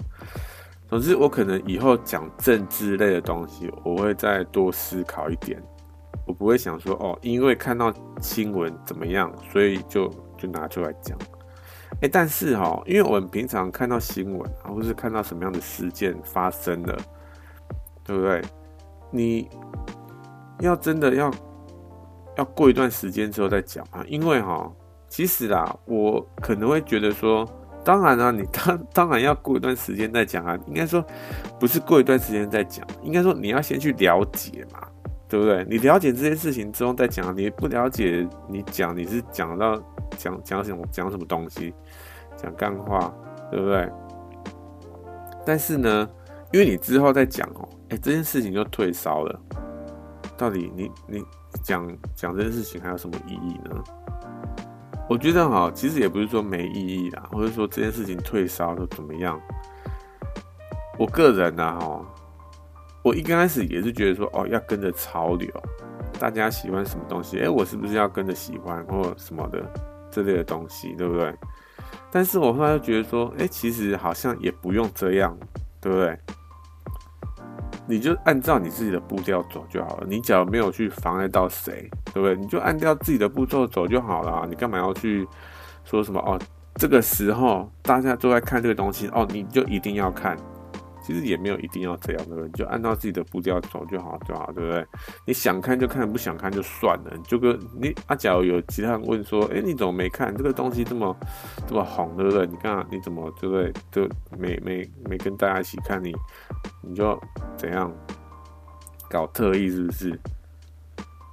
总之，我可能以后讲政治类的东西，我会再多思考一点。我不会想说哦，因为看到新闻怎么样，所以就。就拿出来讲，哎，但是哈，因为我们平常看到新闻啊，或是看到什么样的事件发生了，对不对？你要真的要要过一段时间之后再讲啊，因为哈，其实啦，我可能会觉得说，当然啊，你当当然要过一段时间再讲啊。应该说，不是过一段时间再讲，应该说你要先去了解嘛，对不对？你了解这件事情之后再讲，你不了解，你讲你是讲到讲讲什么讲什么东西，讲干话，对不对？但是呢，因为你之后再讲哦，哎，这件事情就退烧了。到底你你讲讲这件事情还有什么意义呢？我觉得哈，其实也不是说没意义啦，或者说这件事情退烧都怎么样。我个人呢，哈，我一开始也是觉得说，哦，要跟着潮流，大家喜欢什么东西，哎，我是不是要跟着喜欢或什么的这类的东西，对不对？但是我后来又觉得说，哎，其实好像也不用这样，对不对？你就按照你自己的步调走就好了。你只要没有去妨碍到谁，对不对？你就按照自己的步骤走就好了。你干嘛要去说什么？哦，这个时候大家都在看这个东西，哦，你就一定要看。其实也没有一定要这样，对不对？你就按照自己的步调走就好，就好，对不对？你想看就看，不想看就算了。就跟你啊，假如有其他人问说，哎，你怎么没看这个东西这么这么红，对不对？你看你怎么对不对？就没没没跟大家一起看你，你就怎样搞特意是不是？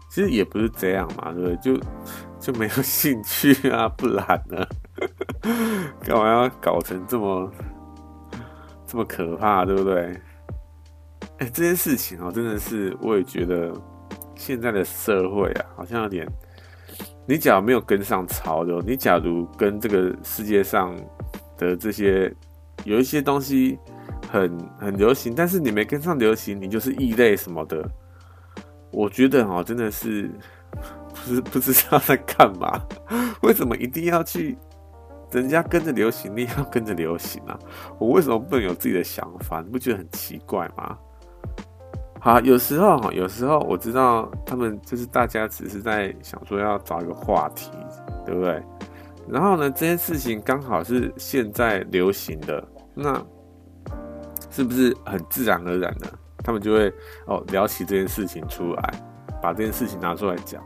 其实也不是这样嘛，对不对？就就没有兴趣啊，不然呢？干嘛要搞成这么？这么可怕，对不对？哎、这件事情哦，真的是，我也觉得现在的社会啊，好像有点，你假如没有跟上潮流，你假如跟这个世界上的这些有一些东西很很流行，但是你没跟上流行，你就是异类什么的。我觉得哦，真的是不是不知道在干嘛？为什么一定要去？人家跟着流行，你也要跟着流行啊！我为什么不能有自己的想法？你不觉得很奇怪吗？好，有时候哈，有时候我知道他们就是大家只是在想说要找一个话题，对不对？然后呢，这件事情刚好是现在流行的，那是不是很自然而然的，他们就会哦聊起这件事情出来，把这件事情拿出来讲。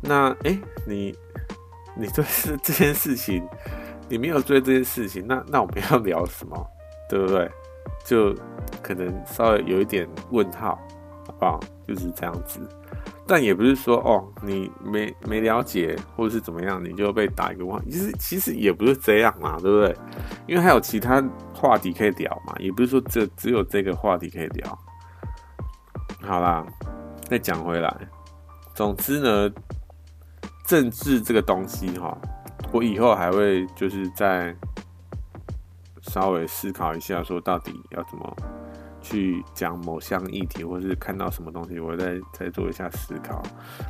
那诶，你。你对是 这件事情，你没有追这件事情，那那我们要聊什么，对不对？就可能稍微有一点问号，好不好？就是这样子，但也不是说哦，你没没了解或者是怎么样，你就被打一个问号。其实其实也不是这样嘛，对不对？因为还有其他话题可以聊嘛，也不是说这只有这个话题可以聊。好啦，再讲回来，总之呢。政治这个东西哈，我以后还会就是再稍微思考一下，说到底要怎么去讲某项议题，或是看到什么东西，我再再做一下思考，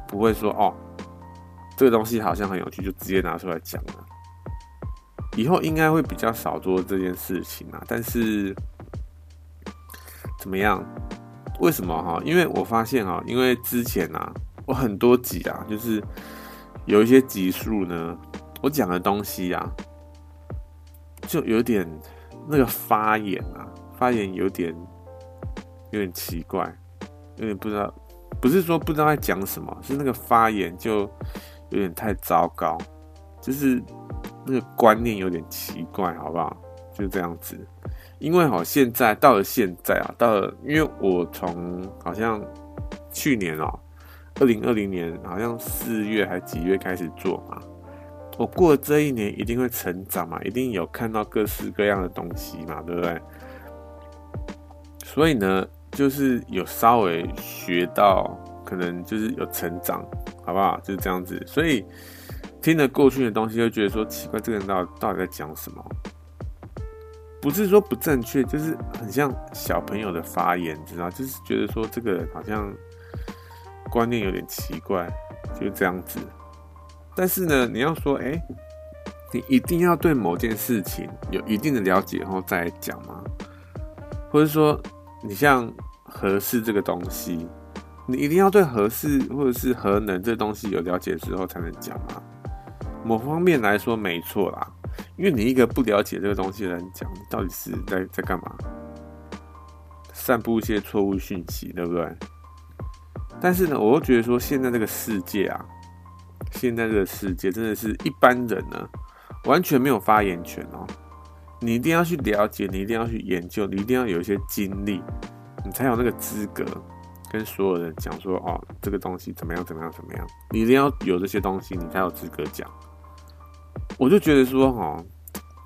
不会说哦，这个东西好像很有趣，就直接拿出来讲了。以后应该会比较少做这件事情啊，但是怎么样？为什么哈？因为我发现哈，因为之前啊，我很多集啊，就是。有一些集数呢，我讲的东西啊，就有点那个发言啊，发言有点有点奇怪，有点不知道，不是说不知道在讲什么，是那个发言就有点太糟糕，就是那个观念有点奇怪，好不好？就这样子，因为好现在到了现在啊，到了，因为我从好像去年哦。二零二零年好像四月还几月开始做嘛？我过了这一年一定会成长嘛，一定有看到各式各样的东西嘛，对不对？所以呢，就是有稍微学到，可能就是有成长，好不好？就是这样子。所以听了过去的东西，就觉得说奇怪，这个人到底到底在讲什么？不是说不正确，就是很像小朋友的发言，知道？就是觉得说这个人好像。观念有点奇怪，就这样子。但是呢，你要说，哎、你一定要对某件事情有一定的了解然后再讲吗？或者说，你像合适这个东西，你一定要对合适或者是核能这东西有了解之后才能讲吗？某方面来说，没错啦。因为你一个不了解这个东西的人讲，你到底是在在干嘛？散布一些错误讯息，对不对？但是呢，我又觉得说，现在这个世界啊，现在这个世界真的是一般人呢，完全没有发言权哦。你一定要去了解，你一定要去研究，你一定要有一些经历，你才有那个资格跟所有人讲说哦，这个东西怎么样怎么样怎么样。你一定要有这些东西，你才有资格讲。我就觉得说哦，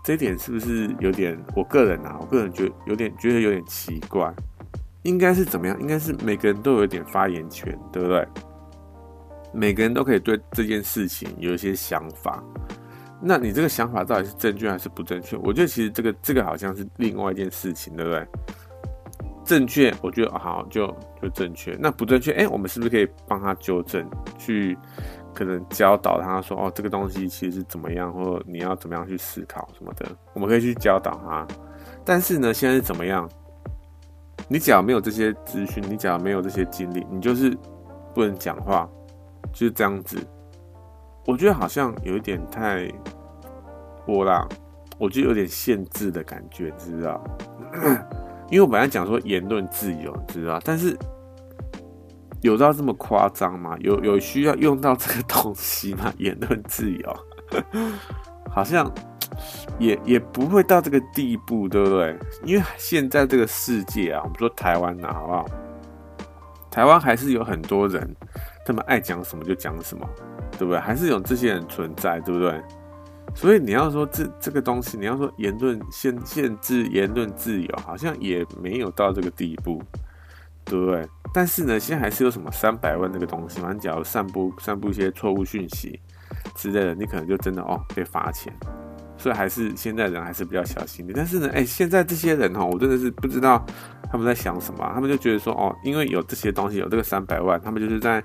这一点是不是有点？我个人啊，我个人觉得有点觉得有点奇怪。应该是怎么样？应该是每个人都有一点发言权，对不对？每个人都可以对这件事情有一些想法。那你这个想法到底是正确还是不正确？我觉得其实这个这个好像是另外一件事情，对不对？正确，我觉得好就就正确。那不正确，哎，我们是不是可以帮他纠正？去可能教导他说，哦，这个东西其实是怎么样，或者你要怎么样去思考什么的，我们可以去教导他。但是呢，现在是怎么样？你只要没有这些资讯，你只要没有这些经历，你就是不能讲话，就是这样子。我觉得好像有一点太我啦，我觉得有点限制的感觉，知道？因为我本来讲说言论自由，知道？但是有到这么夸张吗？有有需要用到这个东西吗？言论自由，好像也也不会到这个地步，对不对？因为现在这个世界啊，我们说台湾呐，好不好？台湾还是有很多人，他们爱讲什么就讲什么。对不对？还是有这些人存在，对不对？所以你要说这这个东西，你要说言论限限制言论自由，好像也没有到这个地步，对不对？但是呢，现在还是有什么三百万这个东西嘛？你假如散布散布一些错误讯息之类的，你可能就真的哦被罚钱。所以还是现在人还是比较小心的。但是呢，哎，现在这些人哦，我真的是不知道他们在想什么，他们就觉得说哦，因为有这些东西，有这个三百万，他们就是在。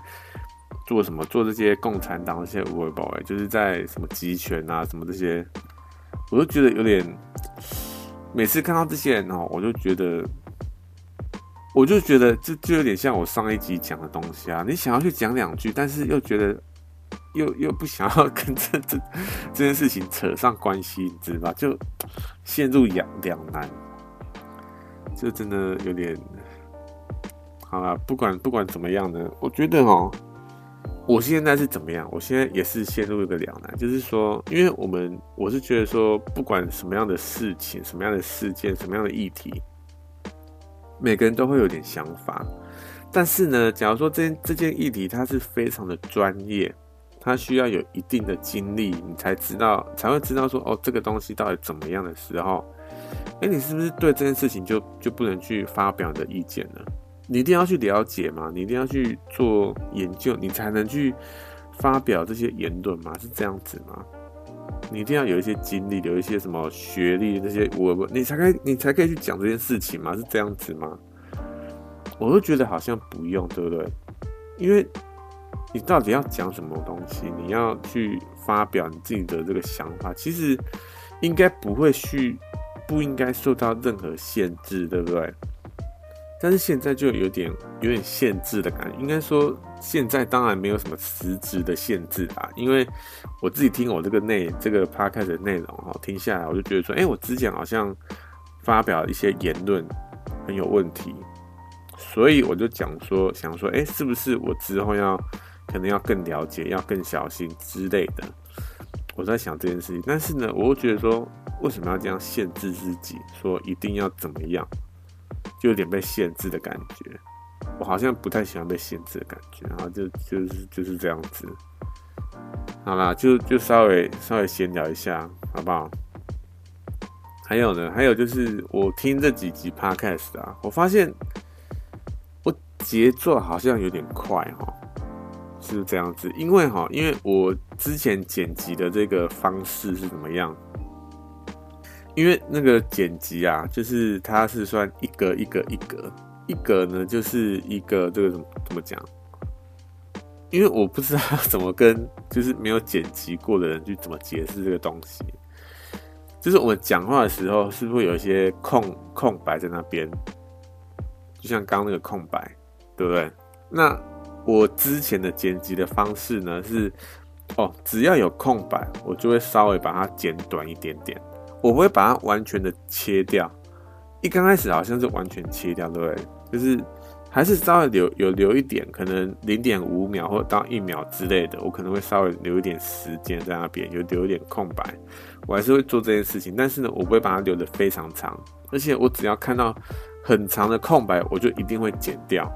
做什么？做这些共产党这些微博，哎，就是在什么集权啊，什么这些，我都觉得有点。每次看到这些人哦，我就觉得，我就觉得这就有点像我上一集讲的东西啊。你想要去讲两句，但是又觉得又又不想要跟这这这件事情扯上关系，你知道吧？就陷入两两难，这真的有点。好了，不管不管怎么样呢，我觉得哦。我现在是怎么样？我现在也是陷入一个两难，就是说，因为我们我是觉得说，不管什么样的事情、什么样的事件、什么样的议题，每个人都会有点想法。但是呢，假如说这这件议题它是非常的专业，它需要有一定的经历，你才知道才会知道说，哦，这个东西到底怎么样的时候，哎，你是不是对这件事情就就不能去发表你的意见呢？你一定要去了解嘛，你一定要去做研究，你才能去发表这些言论嘛，是这样子吗？你一定要有一些经历，有一些什么学历，这些我我你才可以，你才可以去讲这件事情嘛，是这样子吗？我都觉得好像不用，对不对？因为你到底要讲什么东西，你要去发表你自己的这个想法，其实应该不会去，不应该受到任何限制，对不对？但是现在就有点有点限制的感觉，应该说现在当然没有什么实质的限制啊，因为我自己听我这个内这个 podcast 的内容哈，听下来我就觉得说，哎，我之前好像发表一些言论很有问题，所以我就讲说想说，哎，是不是我之后要可能要更了解，要更小心之类的，我在想这件事情。但是呢，我又觉得说，为什么要这样限制自己，说一定要怎么样？就有点被限制的感觉，我好像不太喜欢被限制的感觉，然后就就是就是这样子。好啦，就就稍微稍微闲聊一下，好不好？还有呢，还有就是我听这几集 podcast 啊，我发现我节奏好像有点快哈，是这样子？因为哈，因为我之前剪辑的这个方式是怎么样？因为那个剪辑啊，就是它是算一格一格一格，一格呢就是一个这个怎么怎么讲？因为我不知道 怎么跟就是没有剪辑过的人去怎么解释这个东西。就是我们讲话的时候，是不是有一些空空白在那边？就像刚刚那个空白，对不对？那我之前的剪辑的方式呢是，哦，只要有空白，我就会稍微把它剪短一点点。我不会把它完全的切掉，一刚开始好像是完全切掉，对不对？就是还是稍微留有留一点，可能零点五秒或者到一秒之类的，我可能会稍微留一点时间在那边，有留一点空白，我还是会做这件事情。但是呢，我不会把它留得非常长，而且我只要看到很长的空白，我就一定会剪掉，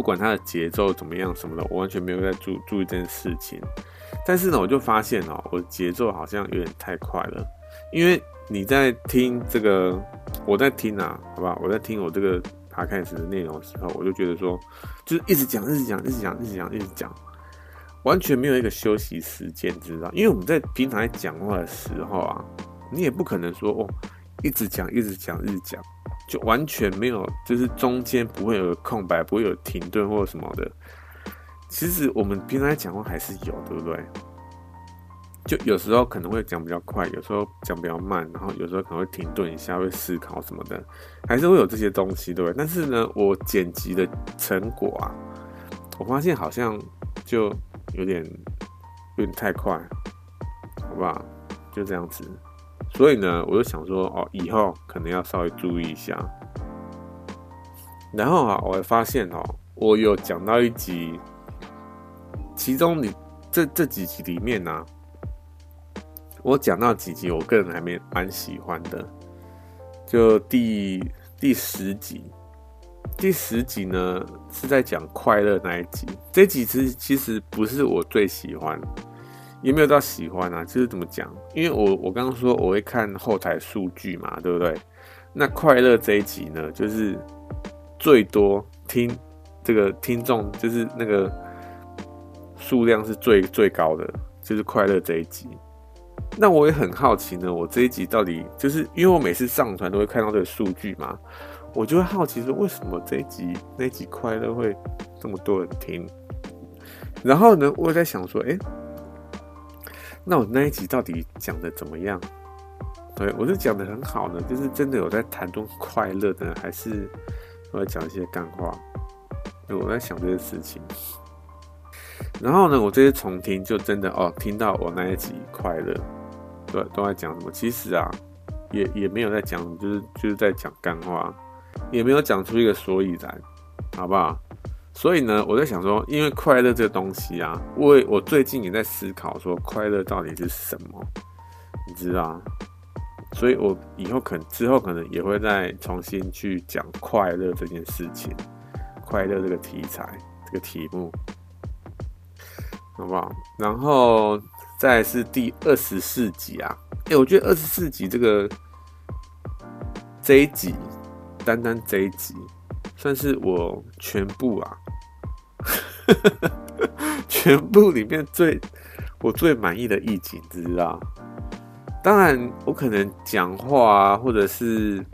不管它的节奏怎么样什么的，我完全没有在注注意这件事情。但是呢，我就发现哦，我的节奏好像有点太快了，因为你在听这个，我在听啊，好不好？我在听我这个。爬开始的内容的时候，我就觉得说，就是一直讲，一直讲，一直讲，一直讲，一直讲，完全没有一个休息时间，知道？因为我们在平常在讲话的时候啊，你也不可能说哦，一直讲，一直讲，一直讲，就完全没有，就是中间不会有空白，不会有停顿或者什么的。其实我们平常讲话还是有，对不对？就有时候可能会讲比较快，有时候讲比较慢，然后有时候可能会停顿一下，会思考什么的，还是会有这些东西，对不对？但是呢，我剪辑的成果啊，我发现好像就有点有点太快，好不好？就这样子，所以呢，我就想说，哦，以后可能要稍微注意一下。然后啊，我还发现哦，我有讲到一集，其中你这这几集里面呢、啊。我讲到几集，我个人还没蛮喜欢的，就第第十集，第十集呢是在讲快乐那一集。这集其实其实不是我最喜欢，也没有到喜欢啊，就是怎么讲？因为我我刚刚说我会看后台数据嘛，对不对？那快乐这一集呢，就是最多听这个听众，就是那个数量是最最高的，就是快乐这一集。那我也很好奇呢，我这一集到底就是因为我每次上传都会看到这个数据嘛，我就会好奇说，为什么这一集那一集快乐会这么多人听？然后呢，我也在想说，哎，那我那一集到底讲的怎么样？对，我是讲的很好呢，就是真的有在谈论快乐的，还是我在讲一些干话？我在想这些事情。然后呢，我这些重听就真的哦，听到我那一集快乐。对，都在讲什么？其实啊，也也没有在讲，就是就是在讲干话，也没有讲出一个所以然，好不好？所以呢，我在想说，因为快乐这个东西啊，我我最近也在思考说，快乐到底是什么？你知道？所以我以后可能之后可能也会再重新去讲快乐这件事情，快乐这个题材，这个题目，好不好？然后。再是第二十四集啊，哎、我觉得二十四集这个这一集，单单这一集，算是我全部啊，全部里面最我最满意的一集，知道？当然，我可能讲话啊，或者是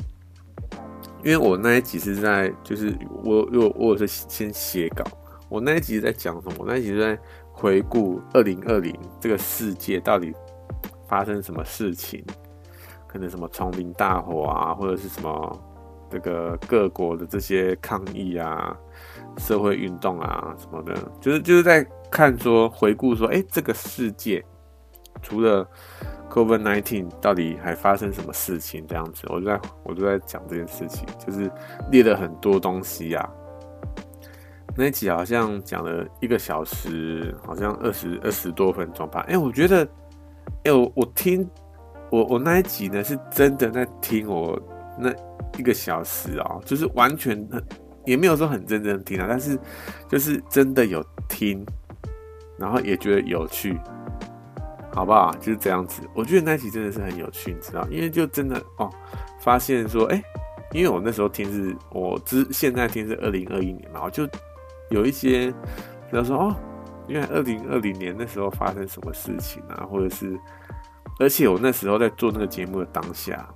因为我那一集是在，就是我我我是先写稿，我那一集在讲什么？我那一集在。回顾二零二零这个世界到底发生什么事情？可能什么丛林大火啊，或者是什么这个各国的这些抗议啊、社会运动啊什么的，就是就是在看说回顾说，哎，这个世界除了 COVID-19 到底还发生什么事情？这样子，我就在我就在讲这件事情，就是列了很多东西、啊。那一集好像讲了一个小时，好像二十二十多分钟吧。哎、欸，我觉得，哎、我我听我我那一集呢，是真的在听我那一个小时哦，就是完全也没有说很认真听啊，但是就是真的有听，然后也觉得有趣，好不好？就是这样子。我觉得那一集真的是很有趣，你知道，因为就真的哦，发现说，哎、因为我那时候听是我之现在听是二零二一年嘛，我就。有一些，比如说哦，因为二零二零年那时候发生什么事情啊，或者是，而且我那时候在做那个节目的当下，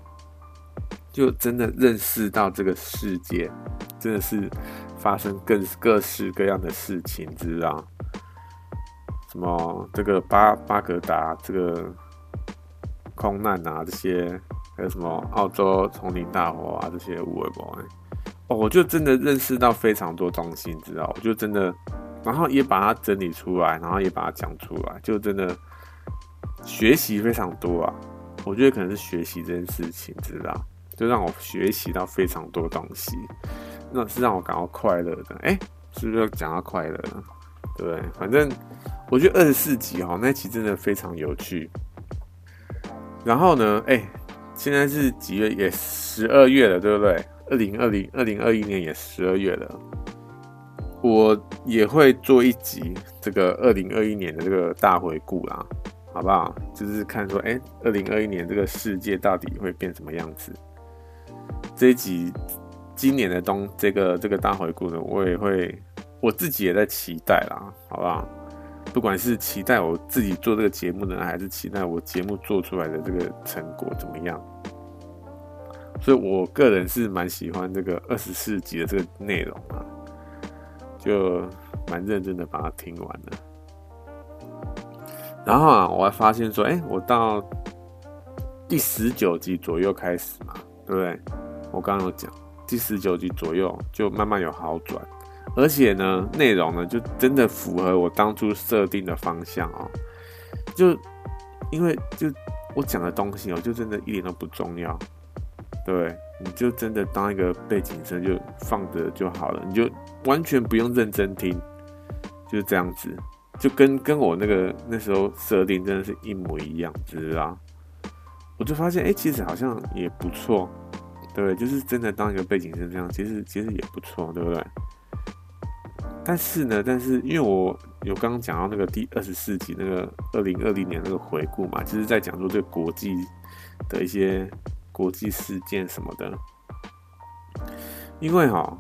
就真的认识到这个世界真的是发生各各式各样的事情，知道？什么这个巴巴格达这个空难啊，这些还有什么澳洲丛林大火啊，这些有的没的。哦，我就真的认识到非常多东西，知道？我就真的，然后也把它整理出来，然后也把它讲出来，就真的学习非常多啊！我觉得可能是学习这件事情，知道？就让我学习到非常多东西。那是让我感到快乐的。哎、是不是要讲到快乐？对不对？反正我觉得二十四集哈，那期真的非常有趣。然后呢，哎、现在是几月？也十二月了，对不对？二零二零二零二一年也十二月了。我也会做一集这个二零二一年的这个大回顾啦，好不好？就是看说，哎、欸，二零二一年这个世界到底会变什么样子？这一集今年的东这个这个大回顾呢，我也会我自己也在期待啦，好不好？不管是期待我自己做这个节目呢，还是期待我节目做出来的这个成果怎么样？所以我个人是蛮喜欢这个二十四集的这个内容啊。就蛮认真的把它听完了，然后啊，我还发现说，哎、我到第十九集左右开始嘛，对不对？我刚刚有讲，第十九集左右就慢慢有好转，而且呢，内容呢就真的符合我当初设定的方向哦。就因为就我讲的东西哦，就真的一点都不重要，对？你就真的当一个背景声就放着就好了，你就完全不用认真听，就是这样子，就跟跟我那个那时候设定真的是一模一样，知道吗？我就发现，哎、其实好像也不错，对？就是真的当一个背景声这样，其实其实也不错，对不对？但是呢，但是因为我有刚刚讲到那个第二十四集那个二零二零年那个回顾嘛，就是在讲说这个国际的一些。国际事件什么的，因为哈，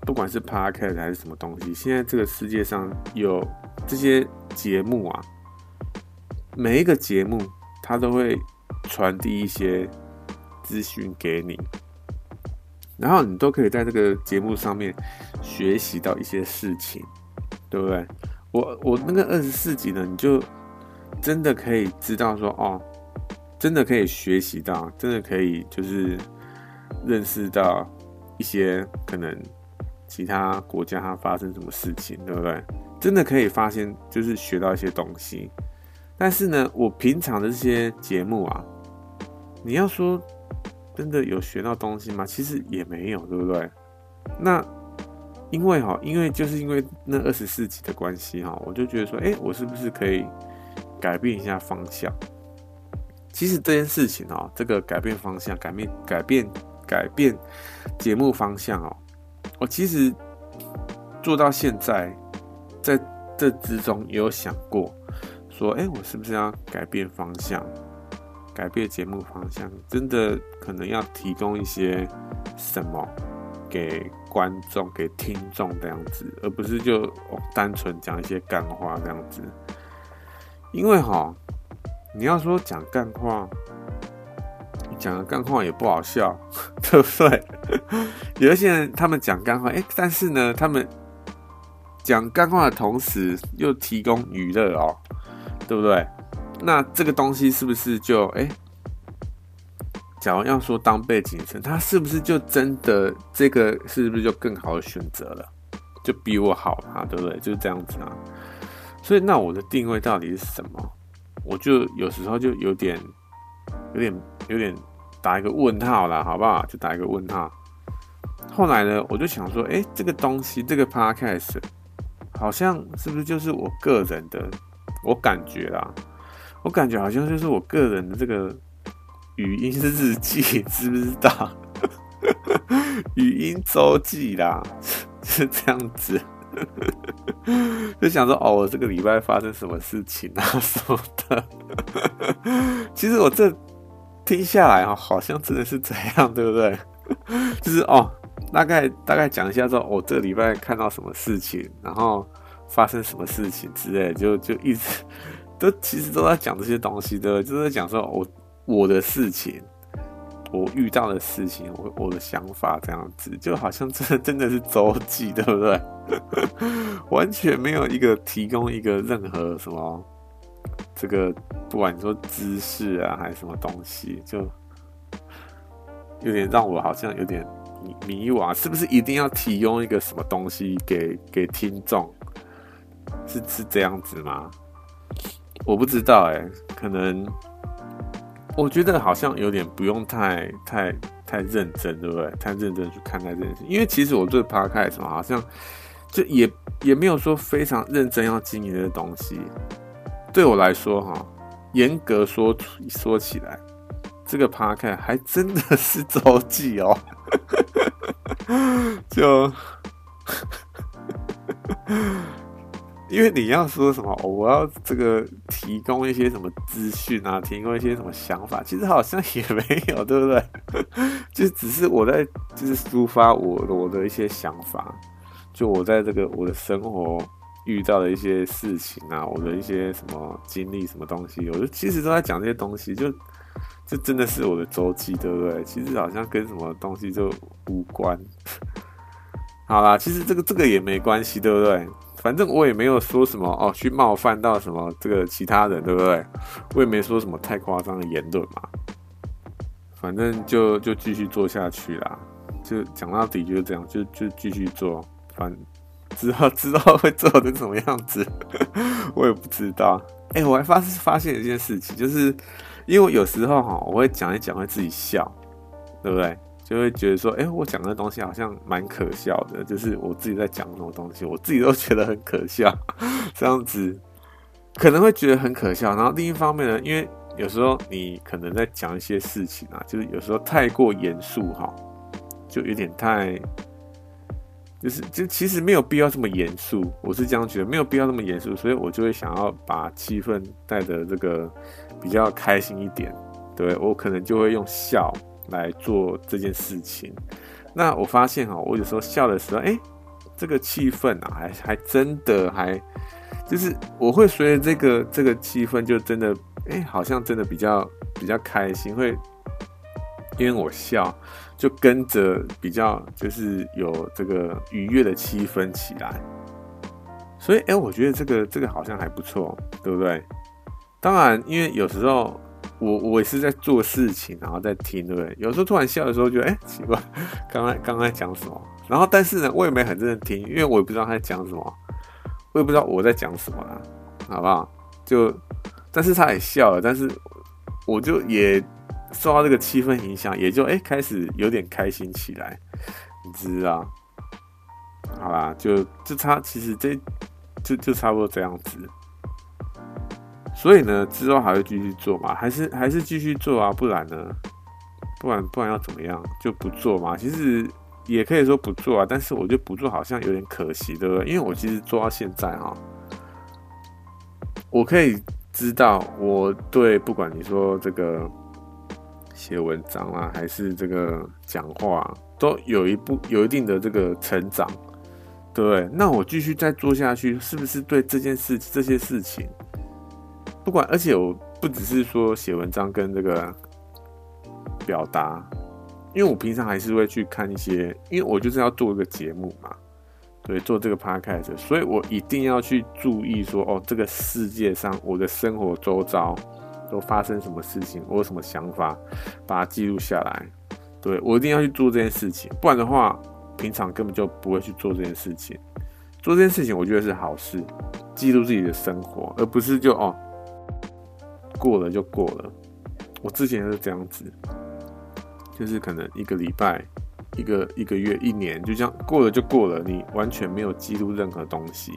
不管是 Podcast 还是什么东西，现在这个世界上有这些节目啊，每一个节目它都会传递一些资讯给你，然后你都可以在这个节目上面学习到一些事情，对不对？我我那个二十四集呢，你就真的可以知道说哦。真的可以学习到，真的可以就是认识到一些可能其他国家它发生什么事情，对不对？真的可以发现，就是学到一些东西。但是呢，我平常的这些节目啊，你要说真的有学到东西吗？其实也没有，对不对？那因为哈，因为就是因为那二十四集的关系哈，我就觉得说，哎，我是不是可以改变一下方向？其实这件事情哦，这个改变方向、改变、改变、改变节目方向哦，我其实做到现在，在这之中也有想过，说，哎，我是不是要改变方向，改变节目方向？真的可能要提供一些什么给观众、给听众这样子，而不是就单纯讲一些干话这样子，因为哈。你要说讲干话，讲的干话也不好笑，对不对？有一些人他们讲干话，哎，但是呢，他们讲干话的同时又提供娱乐哦，对不对？那这个东西是不是就哎？假如要说当背景声，它是不是就真的这个是不是就更好的选择了？就比我好啊，对不对？就是这样子啊。所以那我的定位到底是什么？我就有时候就有点、有点、有点打一个问号啦，好不好？就打一个问号。后来呢，我就想说，哎，这个东西，这个 podcast 好像是不是就是我个人的？我感觉啦，我感觉好像就是我个人的这个语音日记，知不知道？语音周记啦，是这样子。就想说哦，我这个礼拜发生什么事情啊 什么的。其实我这听下来啊，好像真的是这样，对不对？就是哦，大概大概讲一下说，我、这个礼拜看到什么事情，然后发生什么事情之类，就就一直其实都在讲这些东西的，就是在讲说我我的事情。我遇到的事情，我我的想法这样子，就好像真的真的是周记，对不对？完全没有一个提供一个任何什么这个，不管你说知识啊还是什么东西，就有点让我好像有点迷迷惘，是不是一定要提供一个什么东西给给听众？是是这样子吗？我不知道哎、可能。我觉得好像有点不用太太太认真，对不对？太认真去看待这件事，因为其实我对 p o d c a s，好像就也也没有说非常认真要经营的东西。对我来说，哈，严格说说起来，这个 p o d c a s 还真的是周记哦，就。因为你要说什么，我要这个提供一些什么资讯啊，提供一些什么想法，其实好像也没有，对不对？就只是我在就是抒发我我的一些想法，就我在这个我的生活遇到的一些事情啊，我的一些什么经历什么东西，我就其实都在讲这些东西，就就真的是我的周记，对不对？其实好像跟什么东西就无关。好啦，其实这个这个也没关系，对不对？反正我也没有说什么哦，去冒犯到什么这个其他人，对不对？我也没说什么太夸张的言论嘛。反正就就继续做下去啦，就讲到底就是这样，就就继续做。反正之后之后会做成什么样子，我也不知道。哎、我还发发现一件事情，就是因为有时候哈，我会讲一讲会自己笑，对不对？就会觉得说，哎、我讲的东西好像蛮可笑的，就是我自己在讲什么东西，我自己都觉得很可笑，这样子可能会觉得很可笑。然后另一方面呢，因为有时候你可能在讲一些事情啊，就是有时候太过严肃哈，就有点太，就是就其实没有必要这么严肃，我是这样觉得，没有必要那么严肃，所以我就会想要把气氛带得这个比较开心一点，对，我可能就会用笑。来做这件事情，那我发现哈，我有时候笑的时候，哎，这个气氛啊，还还真的还，就是我会随着这个这个气氛，就真的，哎，好像真的比较比较开心，会因为我笑，就跟着比较就是有这个愉悦的气氛起来，所以哎，我觉得这个这个好像还不错，对不对？当然，因为有时候。我我也是在做事情，然后在听，对不对？有时候突然笑的时候，觉得哎，奇怪，刚刚刚刚在讲什么？然后但是呢，我也没很认真听，因为我也不知道他在讲什么，我也不知道我在讲什么啦，好不好？就，但是他也笑了，但是我就也受到这个气氛影响，也就哎开始有点开心起来，你知道？好啦，就就差，其实这就就差不多这样子。所以呢，之后还会继续做吗？还是还是继续做啊？不然呢？不然不然要怎么样？就不做嘛？其实也可以说不做啊，但是我觉得不做好像有点可惜，对不对？因为我其实做到现在哈，我可以知道我对不管你说这个写文章啊，还是这个讲话，都有一部有一定的这个成长，对？那我继续再做下去，是不是对这件事这些事情？不管，而且我不只是说写文章跟这个表达，因为我平常还是会去看一些，因为我就是要做一个节目嘛，对，做这个 podcast，所以我一定要去注意说，哦，这个世界上我的生活周遭都发生什么事情，我有什么想法，把它记录下来，对，我一定要去做这件事情，不然的话，平常根本就不会去做这件事情。做这件事情，我觉得是好事，记录自己的生活，而不是就哦。过了就过了，我之前是这样子，就是可能一个礼拜、一个一个月、一年，就这样过了就过了，你完全没有记录任何东西，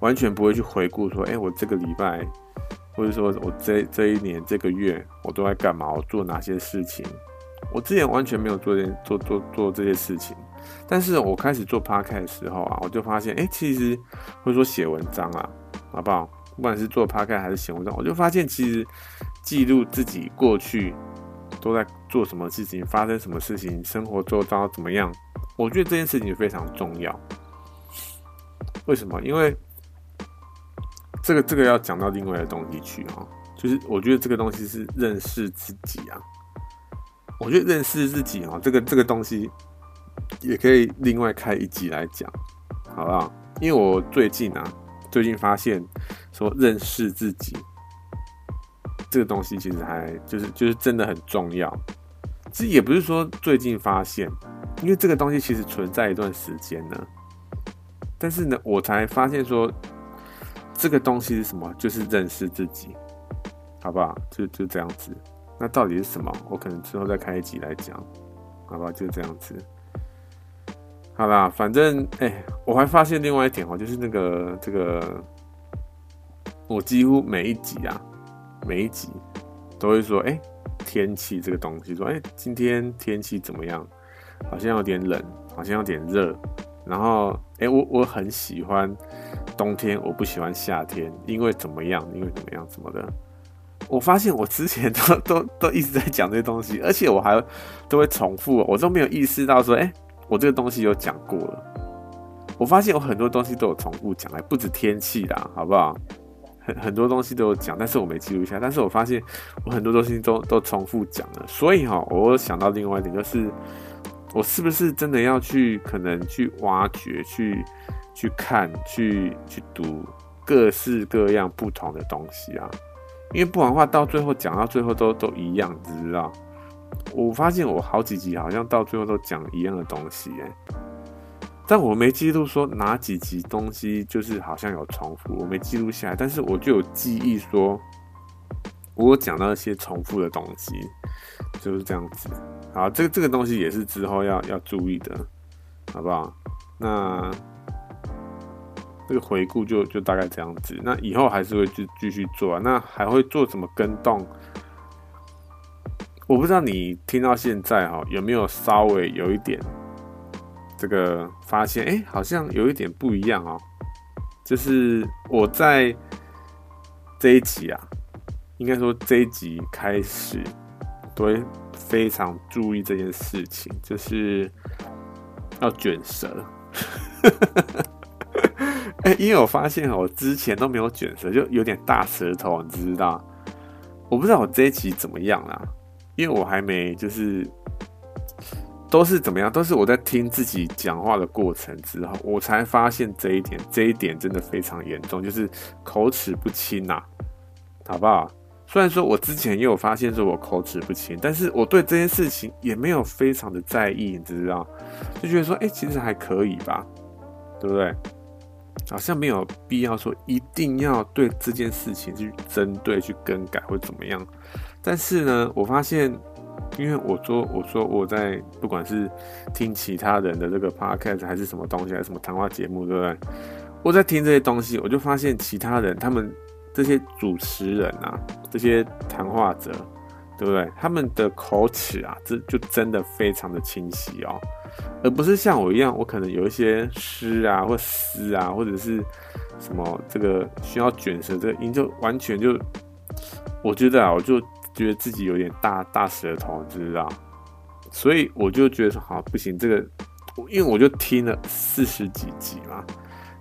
完全不会去回顾说，哎，我这个礼拜，或者说我这这一年、这个月，我都在干嘛？我做哪些事情？我之前完全没有做这做做做这些事情，但是我开始做 podcast 的时候啊，我就发现，哎，其实或者说写文章啊，好不好？不管是做 p o c a s t 还是写文章，我就发现其实记录自己过去都在做什么事情，发生什么事情，生活周遭怎么样，我觉得这件事情非常重要。为什么？因为这个这个要讲到另外的东西去哈，就是我觉得这个东西是认识自己啊。我觉得认识自己啊，这个这个东西也可以另外开一集来讲，好不好？因为我最近啊。最近发现，说认识自己这个东西，其实还就是就是真的很重要。其实也不是说最近发现，因为这个东西其实存在一段时间呢。但是呢，我才发现说这个东西是什么？就是认识自己，好不好？就就这样子。那到底是什么？我可能之后再开一集来讲。好吧，就这样子。好啦，反正哎、我还发现另外一点哦，就是那个这个，我几乎每一集啊，每一集都会说，哎、天气这个东西，说，哎、今天天气怎么样？好像有点冷，好像有点热。然后，哎、我我很喜欢冬天，我不喜欢夏天，因为怎么样？因为怎么样？什么的？我发现我之前都 都都一直在讲这些东西，而且我还都会重复，我都没有意识到说，哎、我这个东西有讲过了。我发现我很多东西都有重复讲，哎，不止天气啦，好不好？很很多东西都有讲，但是我没记录下。但是我发现我很多东西都都重复讲了，所以哈，我想到另外一点，就是我是不是真的要去可能去挖掘、去去看、去去读各式各样不同的东西啊？因为不然的话，到最后讲到最后都都一样，知道？我发现我好几集好像到最后都讲一样的东西，哎，但我没记录说哪几集东西就是好像有重复，我没记录下来，但是我就有记忆说，我讲到一些重复的东西，就是这样子。好，这个这个东西也是之后要要注意的，好不好？那。这个回顾就就大概这样子，那以后还是会继继续做啊，那还会做什么跟动？我不知道你听到现在哈，有没有稍微有一点这个发现？哎，好像有一点不一样哦。就是我在这一集啊，应该说这一集开始都会非常注意这件事情，就是要卷舌。哎、欸，因为我发现我之前都没有卷舌，就有点大舌头，你知道？我不知道我这一集怎么样啦，因为我还没就是都是怎么样，都是我在听自己讲话的过程之后，我才发现这一点，这一点真的非常严重，就是口齿不清呐，好不好？虽然说我之前也有发现说我口齿不清，但是我对这件事情也没有非常的在意，你知道？就觉得说，哎、其实还可以吧，对不对？好像没有必要说一定要对这件事情去针对、去更改或怎么样。但是呢，我发现，因为我说我说我在不管是听其他人的这个 podcast 还是什么东西，还是什么谈话节目，对不对？我在听这些东西，我就发现其他人他们这些主持人啊，这些谈话者，对不对？他们的口齿啊，这就真的非常的清晰哦。而不是像我一样，我可能有一些诗啊，或诗啊，或者是什么这个需要卷舌，这个音就完全就，我觉得啊，我就觉得自己有点大大舌头，你知道？所以我就觉得说，好不行，这个，因为我就听了四十几集嘛，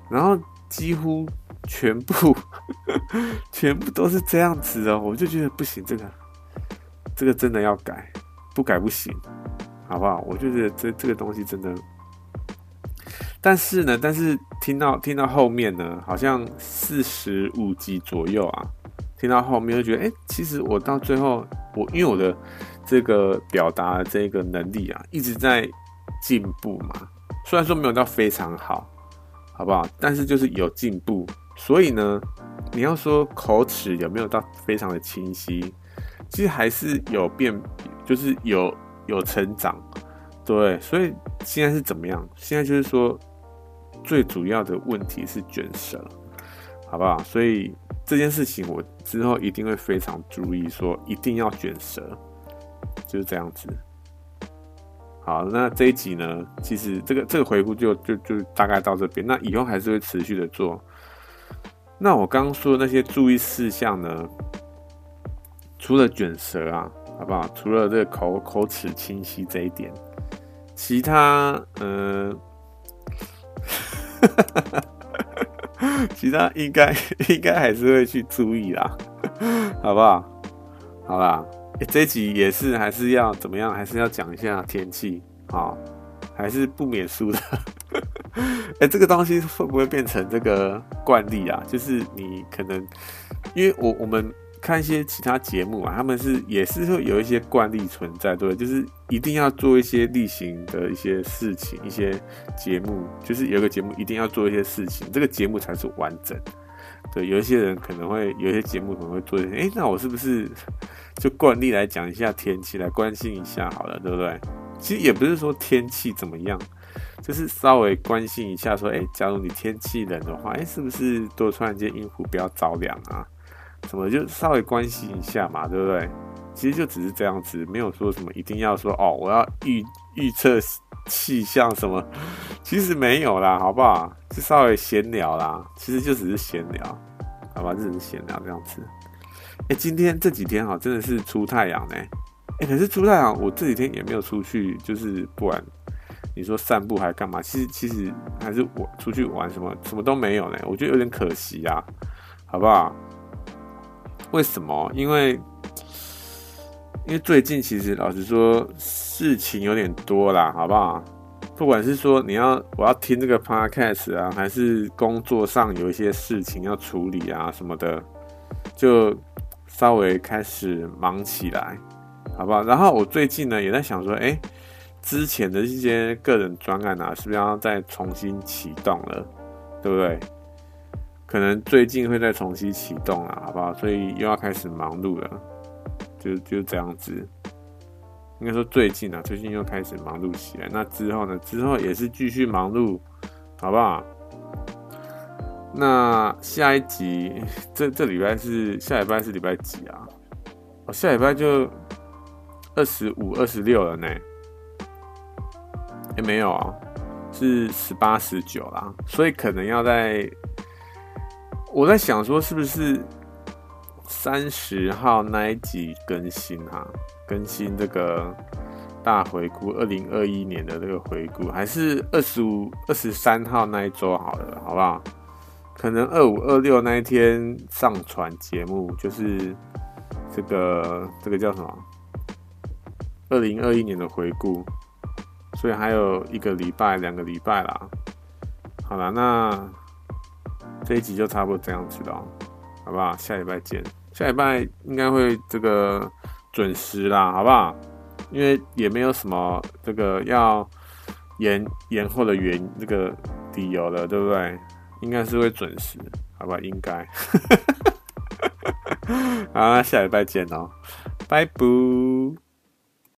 然后几乎全部 全部都是这样子的，我就觉得不行，这个这个真的要改，不改不行。好不好？我就觉得这这个东西真的，但是呢，但是听到听到后面呢，好像四十五集左右啊，听到后面就觉得，哎、其实我到最后，我因为我的这个表达这个能力啊，一直在进步嘛。虽然说没有到非常好，好不好？但是就是有进步。所以呢，你要说口齿有没有到非常的清晰，其实还是有变，就是有。有成长，对，所以现在是怎么样？现在就是说，最主要的问题是卷舌，好不好？所以这件事情我之后一定会非常注意，说一定要卷舌，就是这样子。好，那这一集呢，其实这个这个回顾就就就大概到这边，那以后还是会持续的做。那我刚刚说的那些注意事项呢，除了卷舌啊。好不好？除了这个口口齿清晰这一点，其他嗯，呃、其他应该 应该还是会去注意啦，好不好？好啦，这集也是还是要怎么样？还是要讲一下天气啊，还是不免输的。哎、这个东西会不会变成这个惯例啊？就是你可能因为我我们。看一些其他节目啊，他们是也是会有一些惯例存在，对，就是一定要做一些例行的一些事情，一些节目，就是有个节目一定要做一些事情，这个节目才是完整。对，有一些人可能会有一些节目可能会做一些，哎，那我是不是 就惯例来讲一下天气，来关心一下好了，对不对？其实也不是说天气怎么样，就是稍微关心一下，说，哎，假如你天气冷的话，哎，是不是多穿一件衣服，不要着凉啊？什么就稍微关心一下嘛，对不对？其实就只是这样子，没有说什么一定要说哦，我要预预测气象什么，其实没有啦，好不好？就稍微闲聊啦，其实就只是闲聊，好吧？这只是闲聊这样子。哎，今天这几天哈，真的是出太阳呢。哎，可是出太阳，我这几天也没有出去，就是不管你说散步还干嘛，其实其实还是我出去玩什么什么都没有呢。我觉得有点可惜啊，好不好？为什么？因为因为最近其实老实说事情有点多啦，好不好？不管是说你要我要听这个 podcast 啊，还是工作上有一些事情要处理啊什么的，就稍微开始忙起来，好不好？然后我最近呢也在想说，哎，之前的一些个人专案啊，是不是要再重新启动了？对不对？可能最近会再重新启动了，好不好？所以又要开始忙碌了，就就这样子。应该说最近啊，最近又开始忙碌起来。那之后呢？之后也是继续忙碌，好不好？那下一集，这这礼拜是下礼拜是礼拜几啊？哦，下礼拜就二十五、二十六了呢。也没有啊，是十八、十九啦。所以可能要在。我在想说，是不是三十号那一集更新哈？更新这个大回顾二零二一年的这个回顾，还是二十五、二十三号那一周好了，好不好？可能二五、二六那一天上传节目，就是这个这个叫什么？二零二一年的回顾，所以还有一个礼拜、两个礼拜啦。好了，那。这一集就差不多这样子了，好不好？下礼拜见，下礼拜应该会这个准时啦，好不好？因为也没有什么这个要延延后的原这个理由了，对不对？应该是会准时，好吧？应该。好，下礼拜见哦，拜拜。